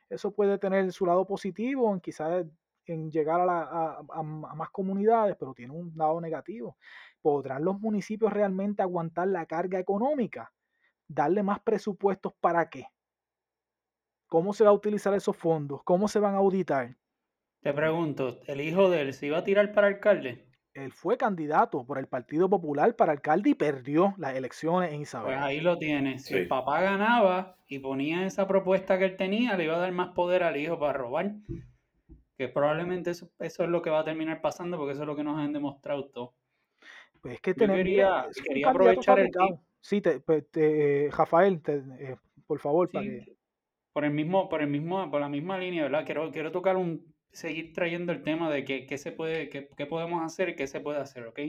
eso puede tener su lado positivo, quizás en llegar a, más comunidades, pero tiene un lado negativo. ¿Podrán los municipios realmente aguantar la carga económica? ¿Darle más presupuestos para qué? ¿Cómo se va a utilizar esos fondos? ¿Cómo se van a auditar? Te pregunto, ¿el hijo de él se iba a tirar para alcalde? Él fue candidato por el Partido Popular para alcalde y perdió las elecciones en Isabel. Pues ahí lo tiene. Si el papá ganaba y ponía esa propuesta que él tenía, le iba a dar más poder al hijo para robar que probablemente eso, es lo que va a terminar pasando porque eso es lo que nos han demostrado todos. Pues es que tenemos, quería, quería aprovechar el Sí, pues, te, Rafael, eh, por favor, para por el mismo, por el mismo, por la misma línea, ¿verdad? Quiero, quiero tocar un, seguir trayendo el tema de qué, se puede, qué, qué, podemos hacer y qué se puede hacer, ¿ok?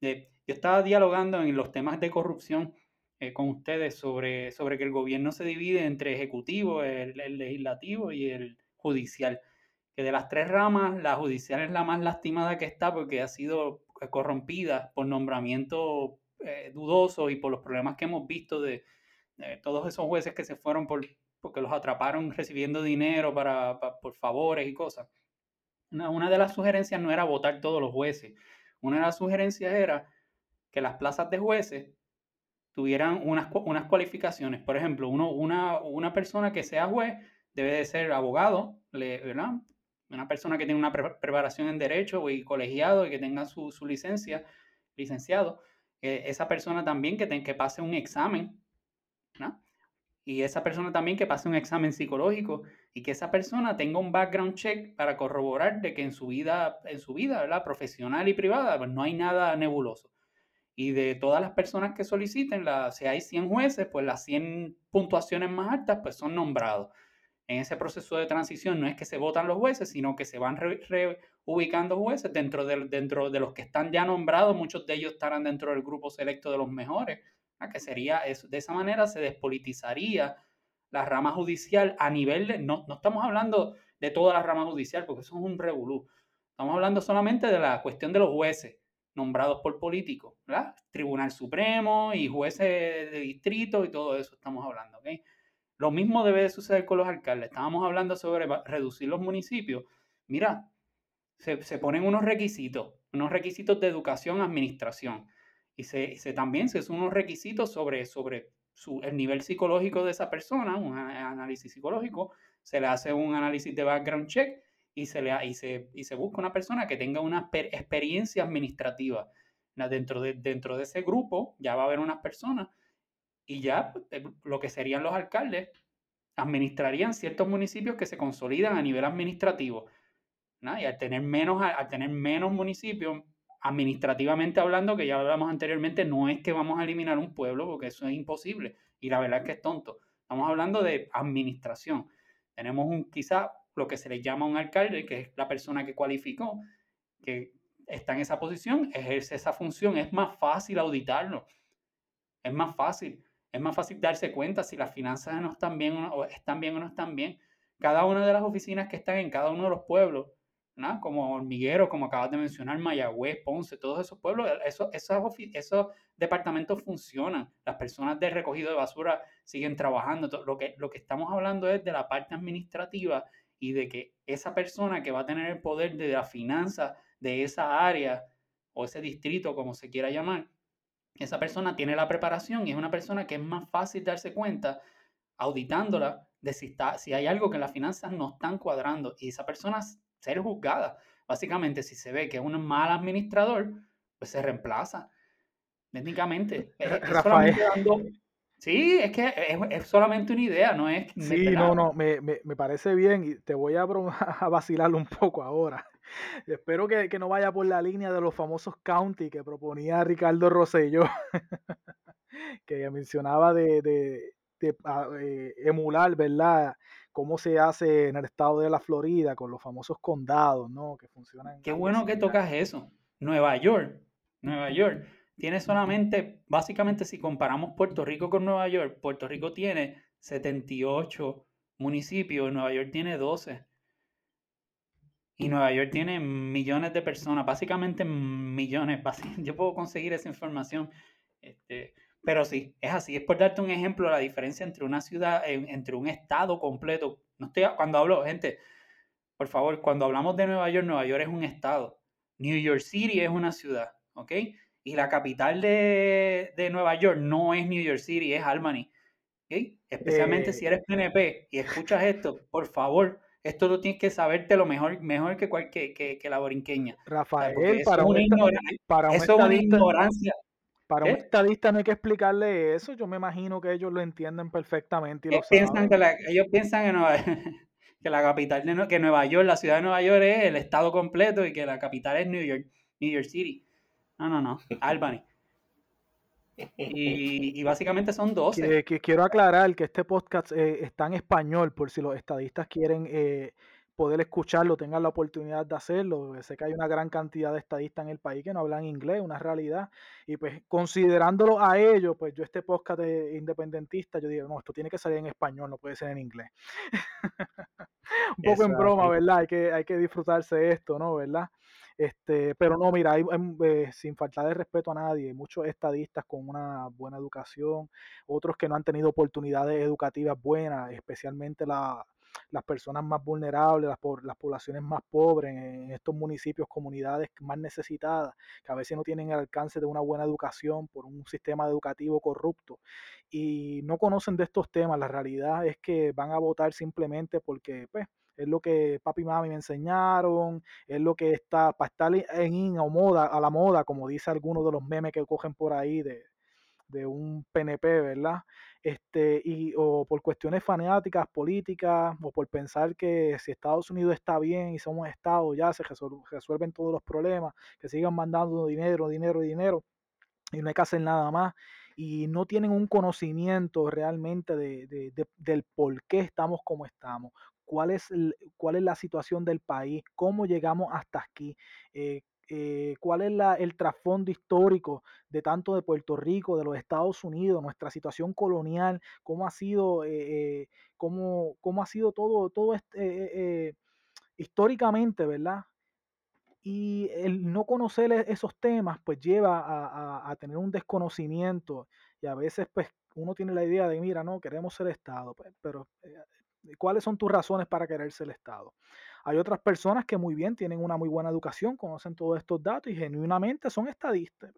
yo estaba dialogando en los temas de corrupción eh, con ustedes sobre, sobre que el gobierno se divide entre ejecutivo, el legislativo y el judicial que de las tres ramas, la judicial es la más lastimada que está porque ha sido eh, corrompida por nombramiento eh, dudoso y por los problemas que hemos visto de, todos esos jueces que se fueron por, porque los atraparon recibiendo dinero para, por favores y cosas. Una, una, de las sugerencias no era votar todos los jueces. Una de las sugerencias era que las plazas de jueces tuvieran unas, unas cualificaciones. Por ejemplo, uno, una, una persona que sea juez debe de ser abogado, ¿verdad? Una persona que tiene una preparación en derecho y colegiado y que tenga su, licencia, licenciado, eh, esa persona también que, que pase un examen. Y esa persona también que pase un examen psicológico y que esa persona tenga un background check para corroborar de que en su vida, en su vida, ¿verdad? Profesional y privada, pues no hay nada nebuloso. Y de todas las personas que soliciten, la, si hay 100 jueces, pues las 100 puntuaciones más altas, pues son nombrados en ese proceso de transición no es que se votan los jueces, sino que se van reubicando jueces dentro de, los que están ya nombrados, muchos de ellos estarán dentro del grupo selecto de los mejores, que sería. De esa manera se despolitizaría la rama judicial a nivel de, no, no estamos hablando de toda la rama judicial, porque eso es un revolú. Estamos hablando solamente de la cuestión de los jueces nombrados por políticos, ¿verdad? Tribunal Supremo y jueces de distrito y todo eso estamos hablando, ¿ok? Lo mismo debe de suceder con los alcaldes. Estábamos hablando sobre reducir los municipios. Mira, se, ponen unos requisitos, unos requisitos de educación, administración. Y se, se también se unos requisitos sobre, sobre su, el nivel psicológico de esa persona, un análisis psicológico. Se le hace un análisis de background check y se, le, y se, y se busca una persona que tenga una experiencia administrativa. Dentro de, dentro de ese grupo ya va a haber unas personas y ya eh, lo que serían los alcaldes administrarían ciertos municipios que se consolidan a nivel administrativo. Y al tener, menos, al tener menos municipios, administrativamente hablando, que ya hablamos anteriormente, no es que vamos a eliminar un pueblo, porque eso es imposible. Y la verdad es que es tonto. Estamos hablando de administración. Tenemos un, quizá lo que se le llama un alcalde, que es la persona que cualificó, que está en esa posición, ejerce esa función, es más fácil auditarlo. Es más fácil es más fácil darse cuenta si las finanzas no están bien o, están bien o no están bien. Cada una de las oficinas que están en cada uno de los pueblos, ¿no? como Hormiguero, como acabas de mencionar, Mayagüez, Ponce, todos esos pueblos, esos, esos, departamentos funcionan. Las personas de recogido de basura siguen trabajando. Lo que, lo que estamos hablando es de la parte administrativa y de que esa persona que va a tener el poder de la finanza de esa área o ese distrito, como se quiera llamar, esa persona tiene la preparación y es una persona que es más fácil darse cuenta auditándola de si, está, si hay algo que las finanzas no están cuadrando y esa persona ser juzgada. Básicamente, si se ve que es un mal administrador, pues se reemplaza. Técnicamente. Rafael, Sí, es que es, solamente una idea, no es... Sí, no, no, me, me, parece bien y te voy a, a vacilar un poco ahora. Espero que, no vaya por la línea de los famosos county que proponía Ricardo Rosselló, que mencionaba de, ah, eh, emular, ¿verdad? Cómo se hace en el estado de la Florida con los famosos condados, ¿no? Que funcionan. Qué bueno que tocas eso. Nueva York, Nueva York, tiene solamente, básicamente si comparamos Puerto Rico con Nueva York, Puerto Rico tiene 78 municipios, Nueva York tiene 12. Y Nueva York tiene millones de personas, básicamente millones. Yo puedo conseguir esa información. Este, pero sí, es así. Es por darte un ejemplo, la diferencia entre una ciudad, entre un estado completo. No estoy, cuando hablo, gente, por favor, cuando hablamos de Nueva York, Nueva York es un estado. New York City es una ciudad, ¿ok? Y la capital de, de Nueva York no es New York City, es Albany. ¿ok? Especialmente si eh. eres PNP y escuchas esto, por favor, esto lo tienes que saberte lo mejor, mejor que, cualquier, que, que, la borinqueña. Rafael, para, un, para eso es una ignorancia. Para un estadista no hay que explicarle eso. Yo me imagino que ellos lo entienden perfectamente. Y lo piensan que ellos piensan que, Nueva, que la capital de que Nueva York, la ciudad de Nueva York es el estado completo y que la capital es New York, New York City. No, no, no. Albany. Y, básicamente son 12. Que, quiero aclarar que este podcast eh, está en español, por si los estadistas quieren eh, poder escucharlo, tengan la oportunidad de hacerlo. Sé que hay una gran cantidad de estadistas en el país que no hablan inglés, una realidad. Y pues considerándolo a ellos, pues yo este podcast de independentista, yo digo, no, esto tiene que salir en español, no puede ser en inglés. Un poco en broma, ¿verdad? Hay que, hay que disfrutarse esto, ¿no? ¿Verdad? Este, pero no, mira, hay, eh, sin faltar de respeto a nadie, muchos estadistas con una buena educación, otros que no han tenido oportunidades educativas buenas, especialmente las personas más vulnerables, las, las poblaciones más pobres en estos municipios, comunidades más necesitadas, que a veces no tienen el alcance de una buena educación por un sistema educativo corrupto y no conocen de estos temas. La realidad es que van a votar simplemente porque, pues, es lo que papi y mami me enseñaron, es lo que está para estar en o moda, a la moda, como dice algunos de los memes que cogen por ahí de, un PNP, ¿verdad? Este, y, o por cuestiones fanáticas, políticas, o por pensar que si Estados Unidos está bien y somos Estado, ya se resuelven todos los problemas, que sigan mandando dinero, dinero, dinero, y no hay que hacer nada más y no tienen un conocimiento realmente de, del por qué estamos como estamos, cuál es, cuál es la situación del país, cómo llegamos hasta aquí, eh, eh, cuál es el trasfondo histórico de tanto de Puerto Rico, de los Estados Unidos, nuestra situación colonial, cómo ha sido, eh, cómo, cómo, ha sido todo, todo este, históricamente, ¿verdad? Y el no conocer e, esos temas, pues lleva a, a, tener un desconocimiento y a veces, pues, uno tiene la idea de, mira, no, queremos ser Estado, pues, pero ¿Cuáles son tus razones para querer ser Estado? Hay otras personas que muy bien tienen una muy buena educación, conocen todos estos datos y genuinamente son estadistas.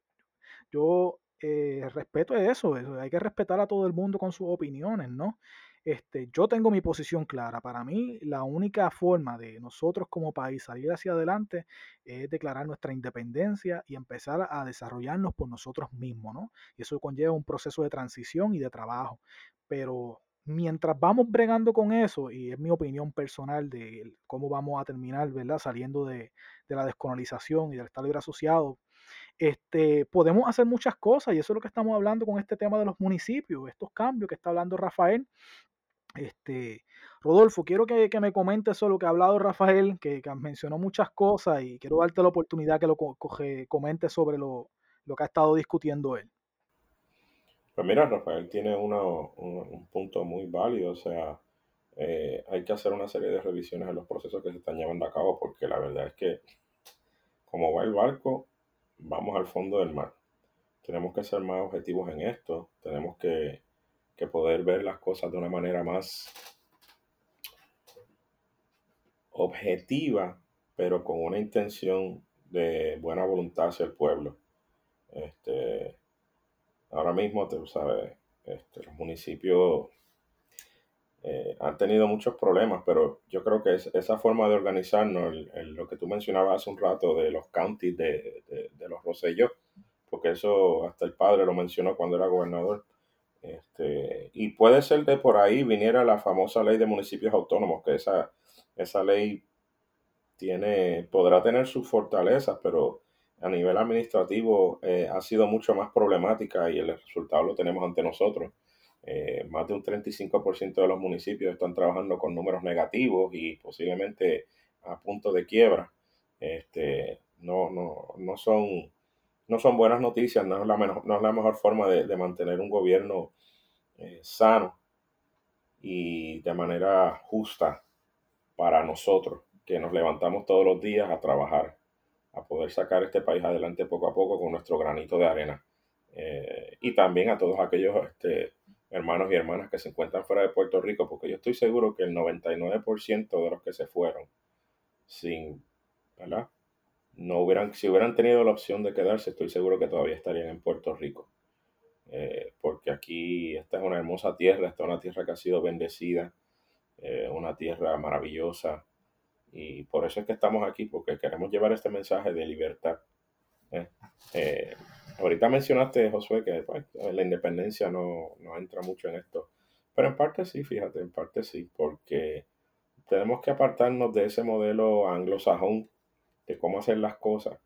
Yo eh, respeto eso, hay que respetar a todo el mundo con sus opiniones, ¿no? Este, yo tengo mi posición clara. Para mí, la única forma de nosotros como país salir hacia adelante es declarar nuestra independencia y empezar a desarrollarnos por nosotros mismos, ¿no? Y eso conlleva un proceso de transición y de trabajo. Pero mientras vamos bregando con eso, y es mi opinión personal de cómo vamos a terminar, ¿verdad? Saliendo de, la descolonización y del Estado libre asociado, este, podemos hacer muchas cosas y eso es lo que estamos hablando con este tema de los municipios, estos cambios que está hablando Rafael. Este, Rodolfo, quiero que, me comentes eso, lo que ha hablado Rafael, que, mencionó muchas cosas y quiero darte la oportunidad que lo comente sobre lo, lo que ha estado discutiendo él. Pues mira, Rafael tiene un, punto muy válido, o sea, eh, hay que hacer una serie de revisiones en los procesos que se están llevando a cabo porque la verdad es que como va el barco, vamos al fondo del mar. Tenemos que ser más objetivos en esto, tenemos que, que poder ver las cosas de una manera más objetiva, pero con una intención de buena voluntad hacia el pueblo. Este, ahora mismo, tú sabes, este, los municipios eh, han tenido muchos problemas, pero yo creo que esa forma de organizarnos, lo que tú mencionabas hace un rato de los counties de, los Rosellos, porque eso hasta el padre lo mencionó cuando era gobernador, Este, y puede ser de por ahí viniera la famosa ley de municipios autónomos, que esa, esa ley tiene, podrá tener sus fortalezas, pero a nivel administrativo eh, ha sido mucho más problemática y el resultado lo tenemos ante nosotros. Eh, más de un 35% de los municipios están trabajando con números negativos y posiblemente a punto de quiebra. Este, no, no, no, son, no son buenas noticias, no es la, no es la mejor forma de, mantener un gobierno eh, sano y de manera justa para nosotros, que nos levantamos todos los días a trabajar, a poder sacar este país adelante poco a poco con nuestro granito de arena. Eh, y también a todos aquellos este, hermanos y hermanas que se encuentran fuera de Puerto Rico, porque yo estoy seguro que el 99% de los que se fueron sin, ¿verdad? No hubieran, si hubieran tenido la opción de quedarse, estoy seguro que todavía estarían en Puerto Rico. Eh, porque aquí esta es una hermosa tierra, esta es una tierra que ha sido bendecida, eh, una tierra maravillosa. Y por eso es que estamos aquí, porque queremos llevar este mensaje de libertad. ¿eh? ahorita mencionaste, Josué, que pues, la independencia no, no entra mucho en esto. Pero en parte sí, fíjate, en parte sí, porque tenemos que apartarnos de ese modelo anglosajón de cómo hacer las cosas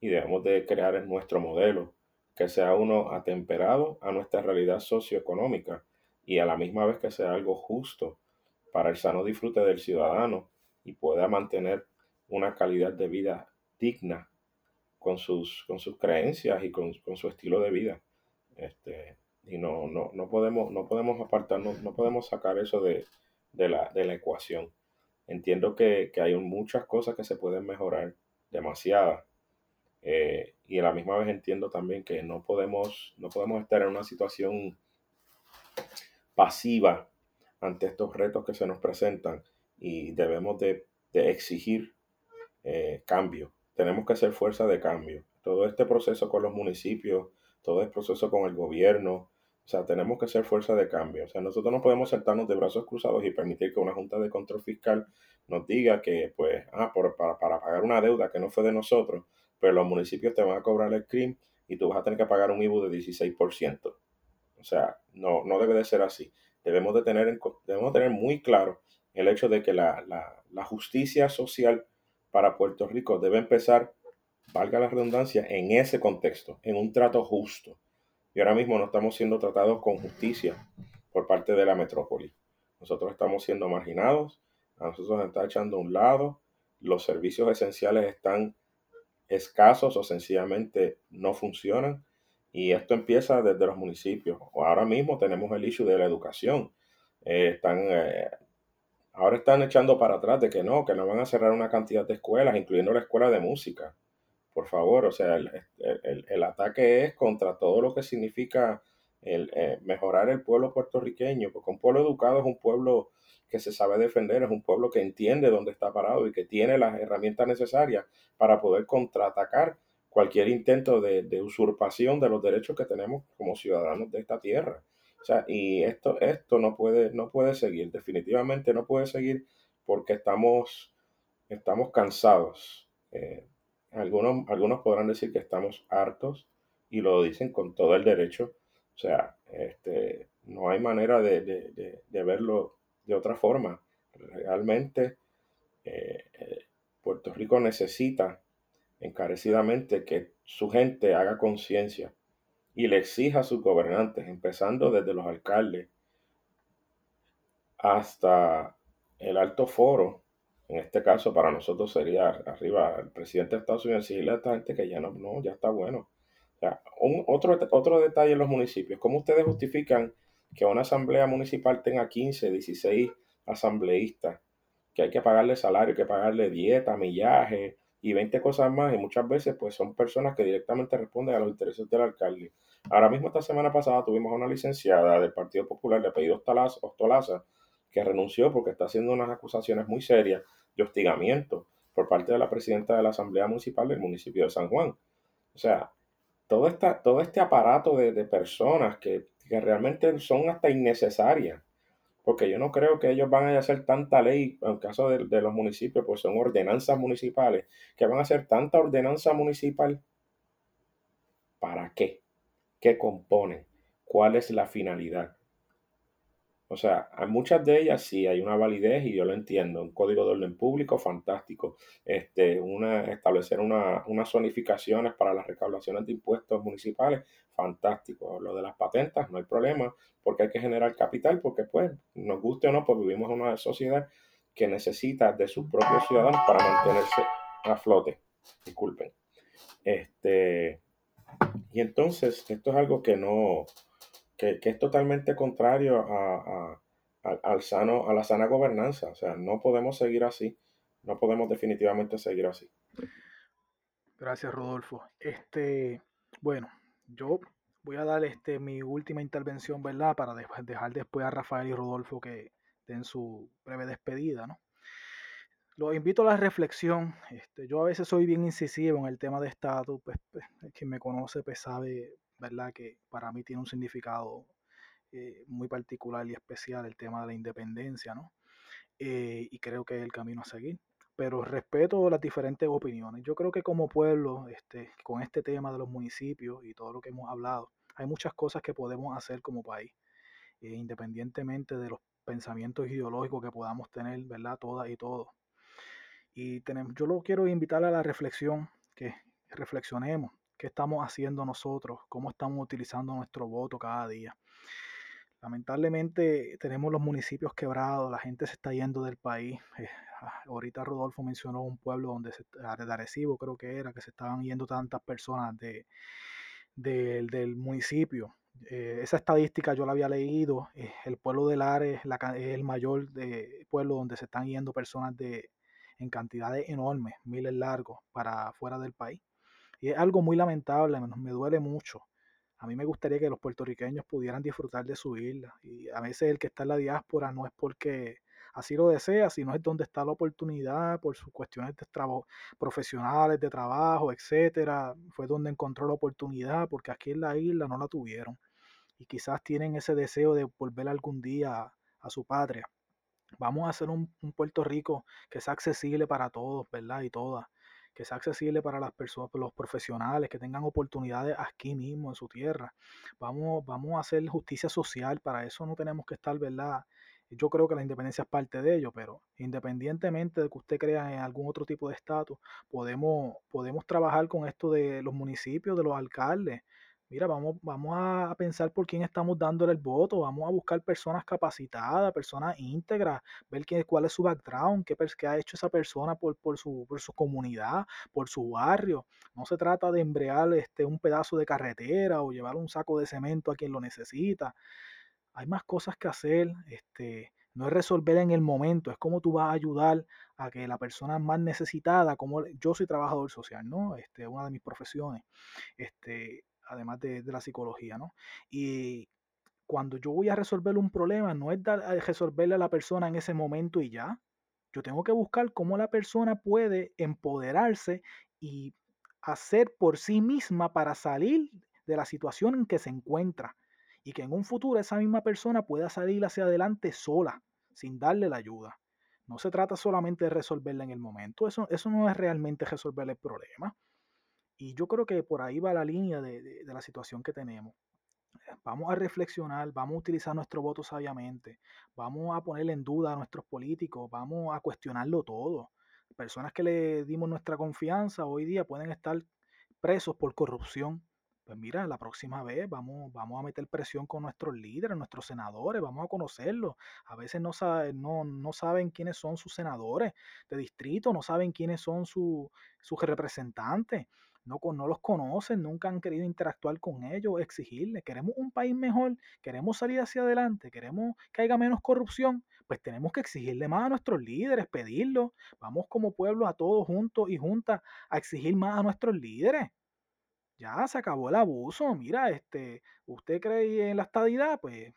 y debemos de crear nuestro modelo que sea uno atemperado a nuestra realidad socioeconómica y a la misma vez que sea algo justo para el sano disfrute del ciudadano y pueda mantener una calidad de vida digna con sus, con sus creencias y con, su estilo de vida. Este, y no, no, no, podemos, no podemos apartarnos, no podemos sacar eso de, la, de la ecuación. Entiendo que, hay muchas cosas que se pueden mejorar, demasiadas. Eh, y a la misma vez entiendo también que no podemos, no podemos estar en una situación pasiva ante estos retos que se nos presentan y debemos de, exigir eh, cambio. Tenemos que ser fuerza de cambio. Todo este proceso con los municipios, todo este proceso con el gobierno, o sea, tenemos que ser fuerza de cambio. O sea, nosotros no podemos sentarnos de brazos cruzados y permitir que una junta de control fiscal nos diga que, pues, ah, por, para, para, pagar una deuda que no fue de nosotros, pero los municipios te van a cobrar el CRIM y tú vas a tener que pagar un IBU de 16%. O sea, no, no debe de ser así. Debemos de tener, debemos tener muy claro el hecho de que la, la, justicia social para Puerto Rico debe empezar, valga la redundancia, en ese contexto, en un trato justo y ahora mismo no estamos siendo tratados con justicia por parte de la metrópoli. Nosotros estamos siendo marginados, a nosotros nos está echando a un lado, los servicios esenciales están escasos o sencillamente no funcionan. Y esto empieza desde los municipios. Ahora mismo tenemos el issue de la educación. Eh, están, eh, ahora están echando para atrás de que no, que no van a cerrar una cantidad de escuelas, incluyendo la escuela de música por favor, o sea, el, ataque es contra todo lo que significa el, eh, mejorar el pueblo puertorriqueño, porque un pueblo educado es un pueblo que se sabe defender, es un pueblo que entiende dónde está parado y que tiene las herramientas necesarias para poder contraatacar cualquier intento de, de usurpación de los derechos que tenemos como ciudadanos de esta tierra. O sea, y esto, esto no puede, no puede seguir, definitivamente no puede seguir porque estamos, estamos cansados. Eh, algunos, algunos podrán decir que estamos hartos y lo dicen con todo el derecho. O sea, este, no hay manera de, verlo de otra forma. Realmente eh, eh, Puerto Rico necesita encarecidamente que su gente haga conciencia y le exija a sus gobernantes, empezando desde los alcaldes hasta el alto foro en este caso para nosotros sería arriba el presidente de Estados Unidos decirle a esta gente que ya no, no ya está bueno. un, otro, otro detalle en los municipios, ¿cómo ustedes justifican que una asamblea municipal tenga 15, 16 asambleístas, que hay que pagarle salario, que pagarle dieta, millaje y 20 cosas más, y muchas veces pues son personas que directamente responden a los intereses del alcalde. Ahora mismo esta semana pasada tuvimos una licenciada del Partido Popular de apellido Ostolaza, que renunció porque está haciendo unas acusaciones muy serias de hostigamiento por parte de la presidenta de la Asamblea Municipal del municipio de San Juan. O sea, todo, esta, todo este aparato de, personas que, realmente son hasta innecesarias, porque yo no creo que ellos van a hacer tanta ley, en el caso de, de los municipios, pues son ordenanzas municipales, que van a hacer tanta ordenanza municipal. ¿Para qué? ¿Qué componen? cuál es la finalidad. O sea, a muchas de ellas sí hay una validez y yo lo entiendo. Un código de orden público, fantástico. Este, una, establecer una, unas zonificaciones para las recaudaciones de impuestos municipales, fantástico. Lo de las patentes, no hay problema, porque hay que generar capital, porque pues, nos guste o no, pues vivimos en una sociedad que necesita de sus propios ciudadanos para mantenerse a flote. Disculpen. Este, y entonces, esto es algo que no, que, es totalmente contrario a, al sano, a la sana gobernanza. O sea, no podemos seguir así. No podemos definitivamente seguir así. Gracias, Rodolfo. Este, bueno, yo voy a dar este mi última intervención, ¿verdad? Para dejar después a Rafael y Rodolfo que den su breve despedida, ¿no? Los invito a la reflexión. Este, yo a veces soy bien incisivo en el tema de estatus, pues, pues quien me conoce pues sabe, ¿verdad? Que para mí tiene un significado eh, muy particular y especial el tema de la independencia, ¿no? Eh, y creo que es el camino a seguir. Pero respeto las diferentes opiniones. Yo creo que como pueblo, este, con este tema de los municipios y todo lo que hemos hablado, hay muchas cosas que podemos hacer como país, eh, independientemente de los pensamientos ideológicos que podamos tener, ¿verdad? Todas y todos. Y tenemos, yo lo quiero invitar a la reflexión, que reflexionemos qué estamos haciendo nosotros, cómo estamos utilizando nuestro voto cada día. Lamentablemente tenemos los municipios quebrados, la gente se está yendo del país. Eh, ah, ahorita Rodolfo mencionó un pueblo donde se, de Arecibo creo que era, que se estaban yendo tantas personas de, del municipio. Eh, esa estadística yo la había leído. Eh, el pueblo de Lares es el mayor de, pueblo donde se están yendo personas de, en cantidades enormes, miles largos, para fuera del país. Y es algo muy lamentable, me duele mucho. A mí me gustaría que los puertorriqueños pudieran disfrutar de su isla. Y a veces el que está en la diáspora no es porque así lo desea, sino es donde está la oportunidad por sus cuestiones de trabajo, profesionales, de trabajo, etcétera. Fue donde encontró la oportunidad, porque aquí en la isla no la tuvieron. Y quizás tienen ese deseo de volver algún día a su patria. Vamos a hacer un, Puerto Rico que sea accesible para todos, ¿verdad? Y todas. Que sea accesible para las personas, los profesionales, que tengan oportunidades aquí mismo, en su tierra. Vamos, vamos a hacer justicia social, para eso no tenemos que estar, ¿verdad? Yo creo que la independencia es parte de ello, pero independientemente de que usted crea en algún otro tipo de estatus, podemos, podemos trabajar con esto de los municipios, de los alcaldes, mira, vamos, vamos a pensar por quién estamos dándole el voto, vamos a buscar personas capacitadas, personas íntegras, ver qué, cuál es su background, qué, qué ha hecho esa persona por, por, su, por su comunidad, por su barrio. No se trata de embrear este, un pedazo de carretera o llevar un saco de cemento a quien lo necesita. Hay más cosas que hacer, este, no es resolver en el momento, es cómo tú vas a ayudar a que la persona más necesitada, como yo soy trabajador social, ¿no? Este, una de mis profesiones, este, además de, la psicología, ¿no? Y cuando yo voy a resolver un problema, no es dar, a resolverle a la persona en ese momento y ya. Yo tengo que buscar cómo la persona puede empoderarse y hacer por sí misma para salir de la situación en que se encuentra. Y que en un futuro esa misma persona pueda salir hacia adelante sola, sin darle la ayuda. No se trata solamente de resolverla en el momento, eso, eso no es realmente resolver el problema. Y yo creo que por ahí va la línea de, la situación que tenemos. Vamos a reflexionar, vamos a utilizar nuestro voto sabiamente, vamos a poner en duda a nuestros políticos, vamos a cuestionarlo todo. Personas que le dimos nuestra confianza hoy día pueden estar presos por corrupción. Pues mira, la próxima vez vamos, vamos a meter presión con nuestros líderes, nuestros senadores, vamos a conocerlos. A veces no, no, no saben quiénes son sus senadores de distrito, no saben quiénes son sus representantes no, no los conocen, nunca han querido interactuar con ellos, exigirles. Queremos un país mejor, queremos salir hacia adelante, queremos que haya menos corrupción, pues tenemos que exigirle más a nuestros líderes, pedirlo. Vamos como pueblo a todos juntos y juntas a exigir más a nuestros líderes. Ya se acabó el abuso. Mira, este, usted cree en la estadidad, pues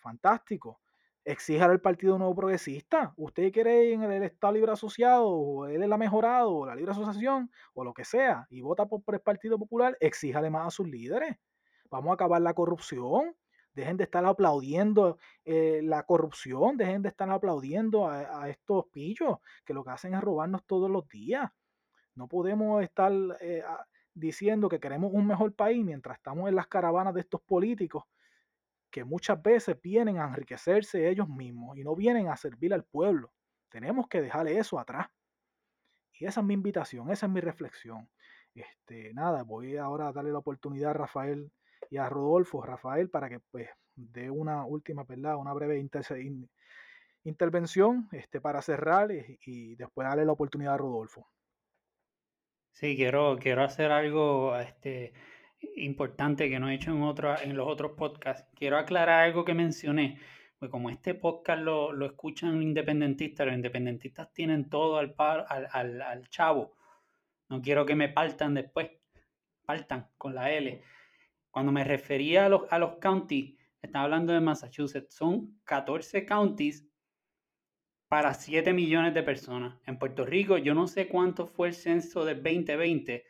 fantástico exíjale al Partido Nuevo Progresista. Usted quiere en el Estado Libre Asociado, o él es la mejorado, o la Libre Asociación, o lo que sea, y vota por, el Partido Popular, exíjale más a sus líderes. Vamos a acabar la corrupción. Dejen de estar aplaudiendo eh, la corrupción, dejen de estar aplaudiendo a, estos pillos que lo que hacen es robarnos todos los días. No podemos estar eh, diciendo que queremos un mejor país mientras estamos en las caravanas de estos políticos que muchas veces vienen a enriquecerse ellos mismos y no vienen a servir al pueblo. Tenemos que dejarle eso atrás. Y esa es mi invitación, esa es mi reflexión. Este, nada, voy ahora a darle la oportunidad a Rafael y a Rodolfo, Rafael, para que pues dé una última, ¿verdad? Una breve intervención este, para cerrar y, después darle la oportunidad a Rodolfo. Sí, quiero, quiero hacer algo este, importante que no he hecho en, otra, en los otros podcasts. Quiero aclarar algo que mencioné. Pues como este podcast lo, lo escuchan independentistas, los independentistas tienen todo al, al, al, al chavo. No quiero que me partan después. Partan con la L. Cuando me refería a los, a los counties, estaba hablando de Massachusetts. Son 14 counties para 7 millones de personas. En Puerto Rico, yo no sé cuánto fue el censo del 2020,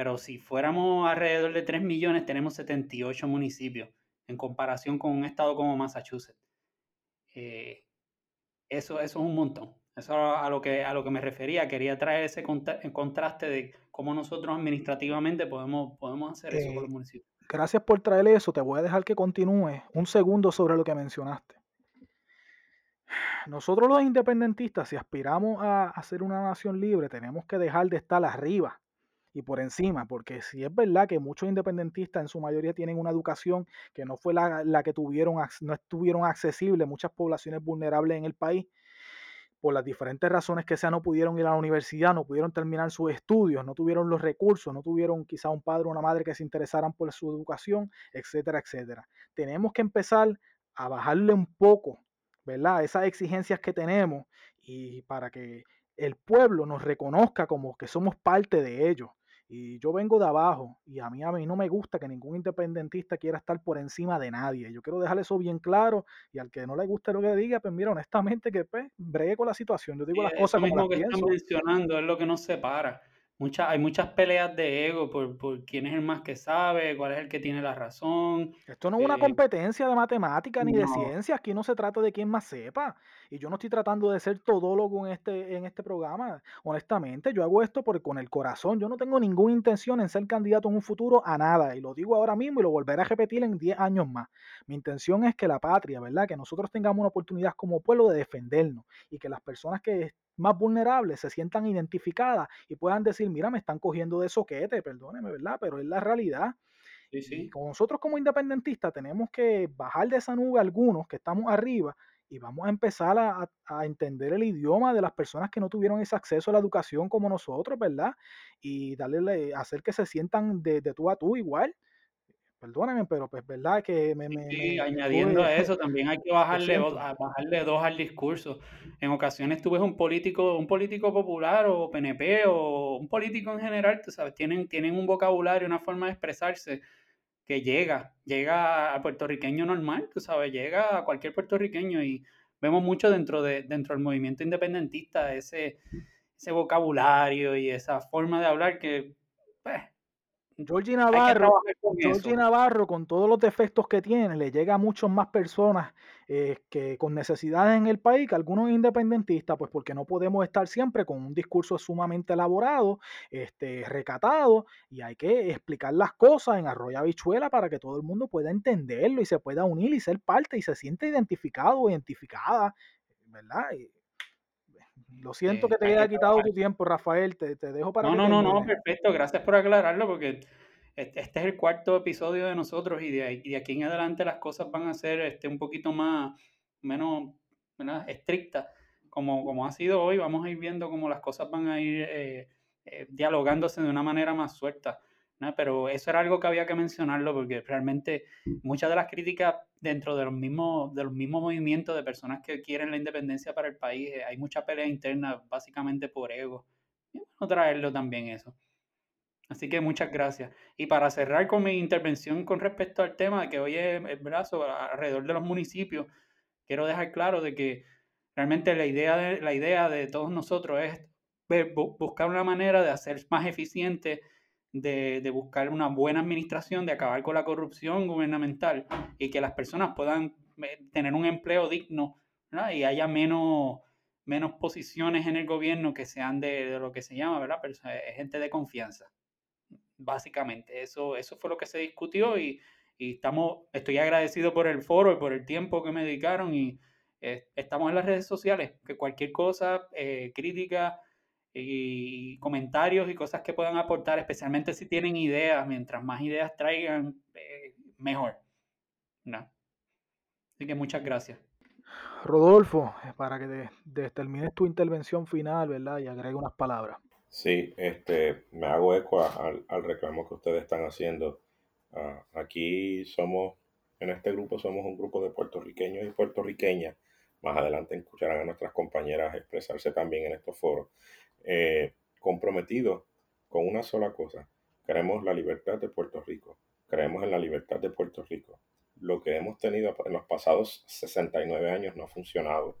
pero si fuéramos alrededor de 3 millones, tenemos 78 municipios en comparación con un estado como Massachusetts. Eh, eso, eso es un montón. Eso a lo que, a lo que me refería. Quería traer ese contraste de cómo nosotros administrativamente podemos, podemos hacer eso con los eh, municipios. Gracias por traer eso. Te voy a dejar que continúe un segundo sobre lo que mencionaste. Nosotros los independentistas, si aspiramos a, a ser una nación libre, tenemos que dejar de estar arriba y por encima, porque si es verdad que muchos independentistas en su mayoría tienen una educación que no fue la, que tuvieron, no estuvieron accesibles muchas poblaciones vulnerables en el país, por las diferentes razones que sea, no pudieron ir a la universidad, no pudieron terminar sus estudios, no tuvieron los recursos, no tuvieron quizá un padre o una madre que se interesaran por su educación, etcétera, etcétera. Tenemos que empezar a bajarle un poco, ¿verdad? Esas exigencias que tenemos y para que el pueblo nos reconozca como que somos parte de ellos. Y yo vengo de abajo y a mí, a mí no me gusta que ningún independentista quiera estar por encima de nadie. Yo quiero dejar eso bien claro y al que no le guste lo que diga, pues mira, honestamente que pues, bregue con la situación. Yo digo las cosas como las que están mencionando es lo que nos separa hay muchas peleas de ego por, por, quién es el más que sabe, cuál es el que tiene la razón. Esto no es una eh, competencia de matemática ni de ciencia, aquí no se trata de quién más sepa. Y yo no estoy tratando de ser todólogo en este, en este programa. Honestamente, yo hago esto porque con el corazón, yo no tengo ninguna intención en ser candidato en un futuro a nada. Y lo digo ahora mismo y lo volveré a repetir en 10 años más. Mi intención es que la patria, ¿verdad? Que nosotros tengamos una oportunidad como pueblo de defendernos y que las personas que más vulnerables se sientan identificadas y puedan decir, mira, me están cogiendo de soquete, perdóneme, ¿verdad? Pero es la realidad. Sí, sí. Y con nosotros como independentistas tenemos que bajar de esa nube algunos que estamos arriba y vamos a empezar a, a, entender el idioma de las personas que no tuvieron ese acceso a la educación como nosotros, ¿verdad? Y darle, hacer que se sientan de, de tú a tú igual perdóname, pero pues verdad que me... Sí, añadiendo a eso, también hay que bajarle, bajarle dos al discurso. En ocasiones tú ves un político, un político popular o PNP o un político en general, tú sabes, tienen, tienen un vocabulario, una forma de expresarse que llega, llega al puertorriqueño normal, tú sabes, llega a cualquier puertorriqueño y vemos mucho dentro, de, dentro del movimiento independentista ese, ese vocabulario y esa forma de hablar que Georgie Navarro, Navarro, con todos los defectos que tiene, le llega a muchas más personas eh, que con necesidades en el país que algunos independentistas, pues porque no podemos estar siempre con un discurso sumamente elaborado, este, recatado, y hay que explicar las cosas en arroyo habichuela para que todo el mundo pueda entenderlo y se pueda unir y ser parte y se siente identificado o identificada, ¿verdad? Lo siento que te haya quitado tu tiempo, Rafael. Te, dejo para. No, no, no, no, perfecto. Gracias por aclararlo porque este, este es el cuarto episodio de nosotros y de, de, aquí en adelante las cosas van a ser este, un poquito más, menos, menos estrictas. Como, como ha sido hoy, vamos a ir viendo cómo las cosas van a ir eh, eh, dialogándose de una manera más suelta. Pero eso era algo que había que mencionarlo porque realmente muchas de las críticas dentro de los mismos, de los mismos movimientos de personas que quieren la independencia para el país, eh, hay mucha pelea interna básicamente por ego. Y bueno, traerlo también eso. Así que muchas gracias. Y para cerrar con mi intervención con respecto al tema que hoy es el brazo alrededor de los municipios, quiero dejar claro de que realmente la idea de, la idea de todos nosotros es buscar una manera de hacer más eficiente de, buscar una buena administración, de acabar con la corrupción gubernamental y que las personas puedan eh, tener un empleo digno y haya menos, menos posiciones en el gobierno que sean de, lo que se llama, ¿verdad? Pero gente de confianza, básicamente. Eso, eso fue lo que se discutió y, y estamos, estoy agradecido por el foro y por el tiempo que me dedicaron y eh, estamos en las redes sociales, que cualquier cosa, eh, crítica y comentarios y cosas que puedan aportar, especialmente si tienen ideas, mientras más ideas traigan, eh, mejor. ¿no? Así que muchas gracias. Rodolfo, para que termines tu intervención final, ¿verdad? Y agregue unas palabras. Sí, este, me hago eco al, al reclamo que ustedes están haciendo Ah, aquí somos, en este grupo somos un grupo de puertorriqueños y puertorriqueñas. Más adelante escucharán a nuestras compañeras expresarse también en estos foros. Eh, comprometidos con una sola cosa. Queremos la libertad de Puerto Rico. Creemos en la libertad de Puerto Rico. Lo que hemos tenido en los pasados 69 años no ha funcionado.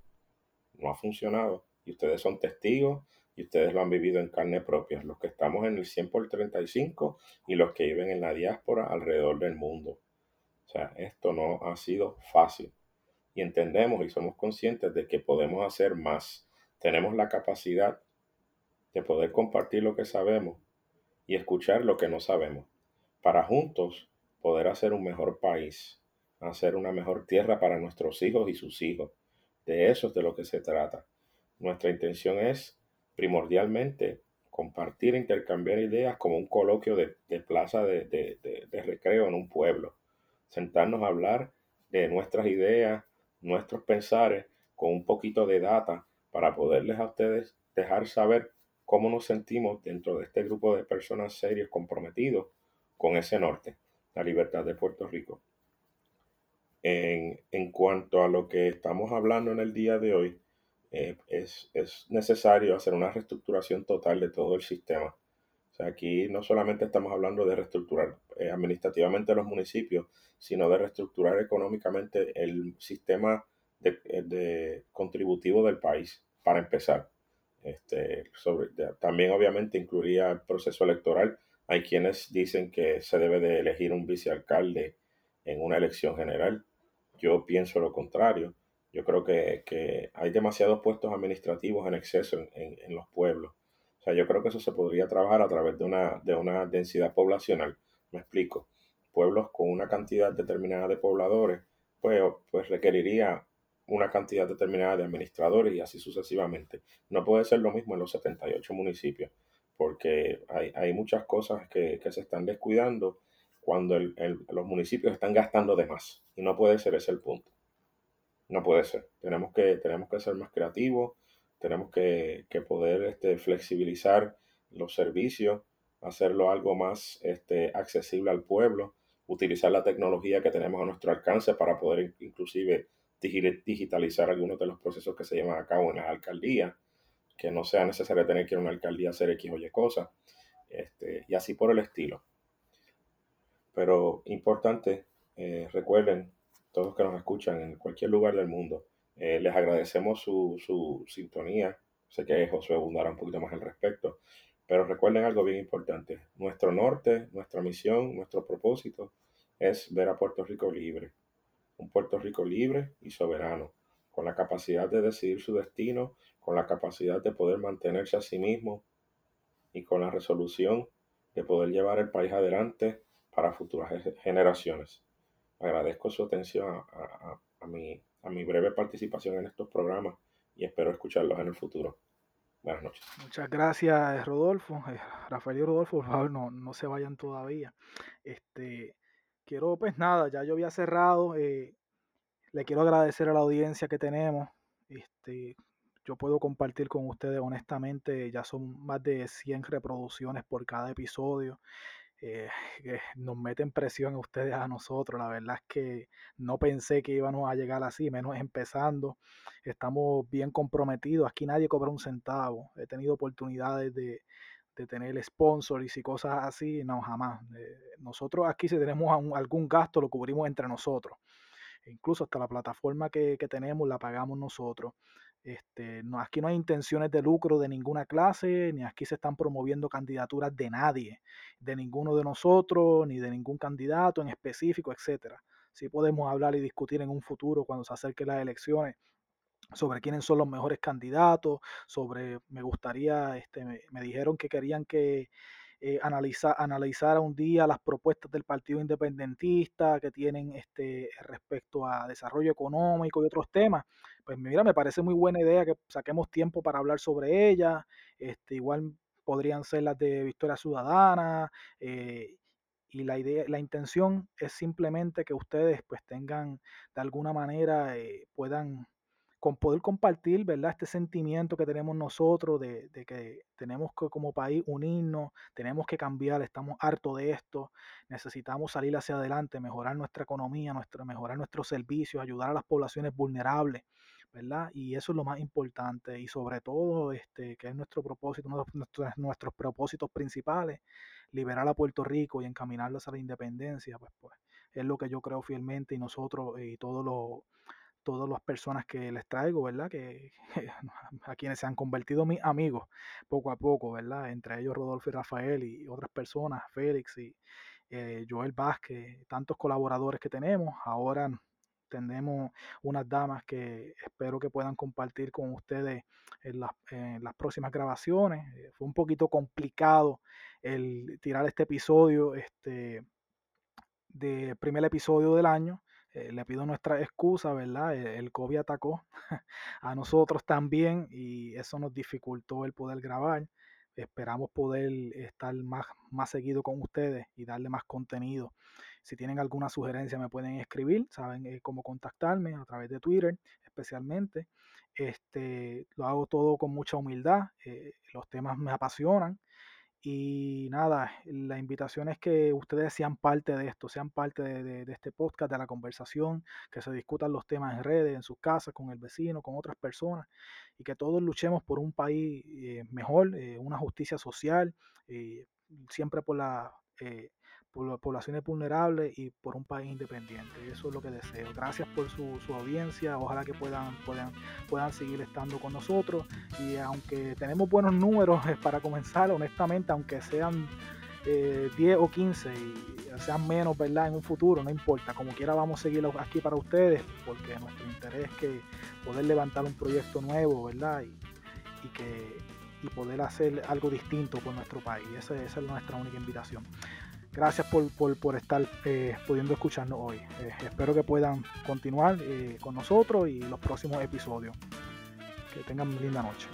No ha funcionado. Y ustedes son testigos y ustedes lo han vivido en carne propia, los que estamos en el 100 por 35 y los que viven en la diáspora alrededor del mundo. O sea, esto no ha sido fácil y entendemos y somos conscientes de que podemos hacer más. Tenemos la capacidad de poder compartir lo que sabemos y escuchar lo que no sabemos para juntos poder hacer un mejor país, hacer una mejor tierra para nuestros hijos y sus hijos. De eso es de lo que se trata. Nuestra intención es primordialmente compartir, intercambiar ideas como un coloquio de, plaza de, recreo en un pueblo. Sentarnos a hablar de nuestras ideas, nuestros pensares, con un poquito de data para poderles a ustedes dejar saber cómo nos sentimos dentro de este grupo de personas serios comprometidos con ese norte, la libertad de Puerto Rico. En, en cuanto a lo que estamos hablando en el día de hoy, eh, es, es, necesario hacer una reestructuración total de todo el sistema. O sea, aquí no solamente estamos hablando de reestructurar eh, administrativamente los municipios, sino de reestructurar económicamente el sistema de, de contributivo del país, para empezar. Este, sobre, también obviamente incluiría el proceso electoral. Hay quienes dicen que se debe de elegir un vicealcalde en una elección general. Yo pienso lo contrario. Yo creo que, hay demasiados puestos administrativos en exceso en, los pueblos. O sea, yo creo que eso se podría trabajar a través de una, de una densidad poblacional. Me explico. Pueblos con una cantidad determinada de pobladores, pues, pues requeriría una cantidad determinada de administradores y así sucesivamente. No puede ser lo mismo en los 78 municipios, porque hay, muchas cosas que, se están descuidando cuando los municipios están gastando de más. Y no puede ser ese el punto. No puede ser. Tenemos que, tenemos que ser más creativos, tenemos que, poder este, flexibilizar los servicios, hacerlo algo más este, accesible al pueblo, utilizar la tecnología que tenemos a nuestro alcance para poder inclusive digitalizar algunos de los procesos que se llevan a cabo en la alcaldía, que no sea necesario tener que ir a una alcaldía a hacer X o Y cosas, este, y así por el estilo. Pero importante, eh, recuerden, todos que nos escuchan en cualquier lugar del mundo. Eh, les agradecemos su, su, sintonía. Sé que José abundará un poquito más al respecto. Pero recuerden algo bien importante. Nuestro norte, nuestra misión, nuestro propósito es ver a Puerto Rico libre. Un Puerto Rico libre y soberano, con la capacidad de decidir su destino, con la capacidad de poder mantenerse a sí mismo y con la resolución de poder llevar el país adelante para futuras generaciones. Agradezco su atención a, mi, a mi breve participación en estos programas y espero escucharlos en el futuro. Buenas noches. Muchas gracias, Rodolfo. Eh, Rafael y Rodolfo, por favor, no, no se vayan todavía. Este, quiero, pues nada, ya yo había cerrado. Eh, le quiero agradecer a la audiencia que tenemos. Este, yo puedo compartir con ustedes honestamente, ya son más de 100 reproducciones por cada episodio. Eh, nos meten presión a ustedes a nosotros. La verdad es que no pensé que íbamos a llegar así, menos empezando. Estamos bien comprometidos. Aquí nadie cobra un centavo. He tenido oportunidades de, tener sponsors y cosas así. No, jamás. Eh, nosotros aquí si tenemos algún gasto lo cubrimos entre nosotros. Incluso hasta la plataforma que, tenemos la pagamos nosotros. Este, aquí no hay intenciones de lucro de ninguna clase, ni aquí se están promoviendo candidaturas de nadie, de ninguno de nosotros, ni de ningún candidato en específico, etcétera. Sí podemos hablar y discutir en un futuro cuando se acerquen las elecciones sobre quiénes son los mejores candidatos, sobre, me gustaría, este, me, dijeron que querían que eh, analizar, analizar un día las propuestas del Partido Independentista que tienen este, respecto a desarrollo económico y otros temas, pues mira, me parece muy buena idea que saquemos tiempo para hablar sobre ellas. Este, igual podrían ser las de Victoria Ciudadana. Eh, y la idea, la intención es simplemente que ustedes pues tengan de alguna manera eh, puedan con poder compartir, ¿verdad? Este sentimiento que tenemos nosotros de, que tenemos que como país unirnos, tenemos que cambiar, estamos hartos de esto, necesitamos salir hacia adelante, mejorar nuestra economía, nuestro, mejorar nuestros servicios, ayudar a las poblaciones vulnerables, ¿verdad? Y eso es lo más importante y sobre todo, este, que es nuestro propósito, uno de nuestros, nuestros propósitos principales, liberar a Puerto Rico y encaminarlos a la independencia, pues, pues es lo que yo creo fielmente y nosotros y todos los todas las personas que les traigo, ¿verdad? Que, a quienes se han convertido mis amigos poco a poco, ¿verdad? Entre ellos Rodolfo y Rafael y otras personas, Félix y eh, Joel Vázquez, tantos colaboradores que tenemos. Ahora tenemos unas damas que espero que puedan compartir con ustedes en las, en las próximas grabaciones. Eh, fue un poquito complicado el tirar este episodio, este de primer episodio del año, eh, le pido nuestra excusa, ¿verdad? E, el, COVID atacó a nosotros también y eso nos dificultó el poder grabar. Esperamos poder estar más, más seguido con ustedes y darle más contenido. Si tienen alguna sugerencia me pueden escribir, saben eh, cómo contactarme a través de Twitter especialmente. Este, lo hago todo con mucha humildad, eh, los temas me apasionan y nada, la invitación es que ustedes sean parte de esto, sean parte de, este podcast, de la conversación, que se discutan los temas en redes, en sus casas, con el vecino, con otras personas, y que todos luchemos por un país eh, mejor, eh, una justicia social, eh, siempre por la las poblaciones vulnerables y por un país independiente. Eso es lo que deseo. Gracias por su, audiencia. Ojalá que puedan, puedan, puedan seguir estando con nosotros. Y aunque tenemos buenos números para comenzar, honestamente, aunque sean 10 eh, o 15 y sean menos, ¿verdad? En un futuro, no importa. Como quiera vamos a seguir aquí para ustedes porque nuestro interés es que poder levantar un proyecto nuevo, ¿verdad? Y, y que y poder hacer algo distinto por nuestro país. Esa, esa es nuestra única invitación. Gracias por, estar eh, pudiendo escucharnos hoy. Eh, espero que puedan continuar eh, con nosotros y los próximos episodios. Que tengan linda noche.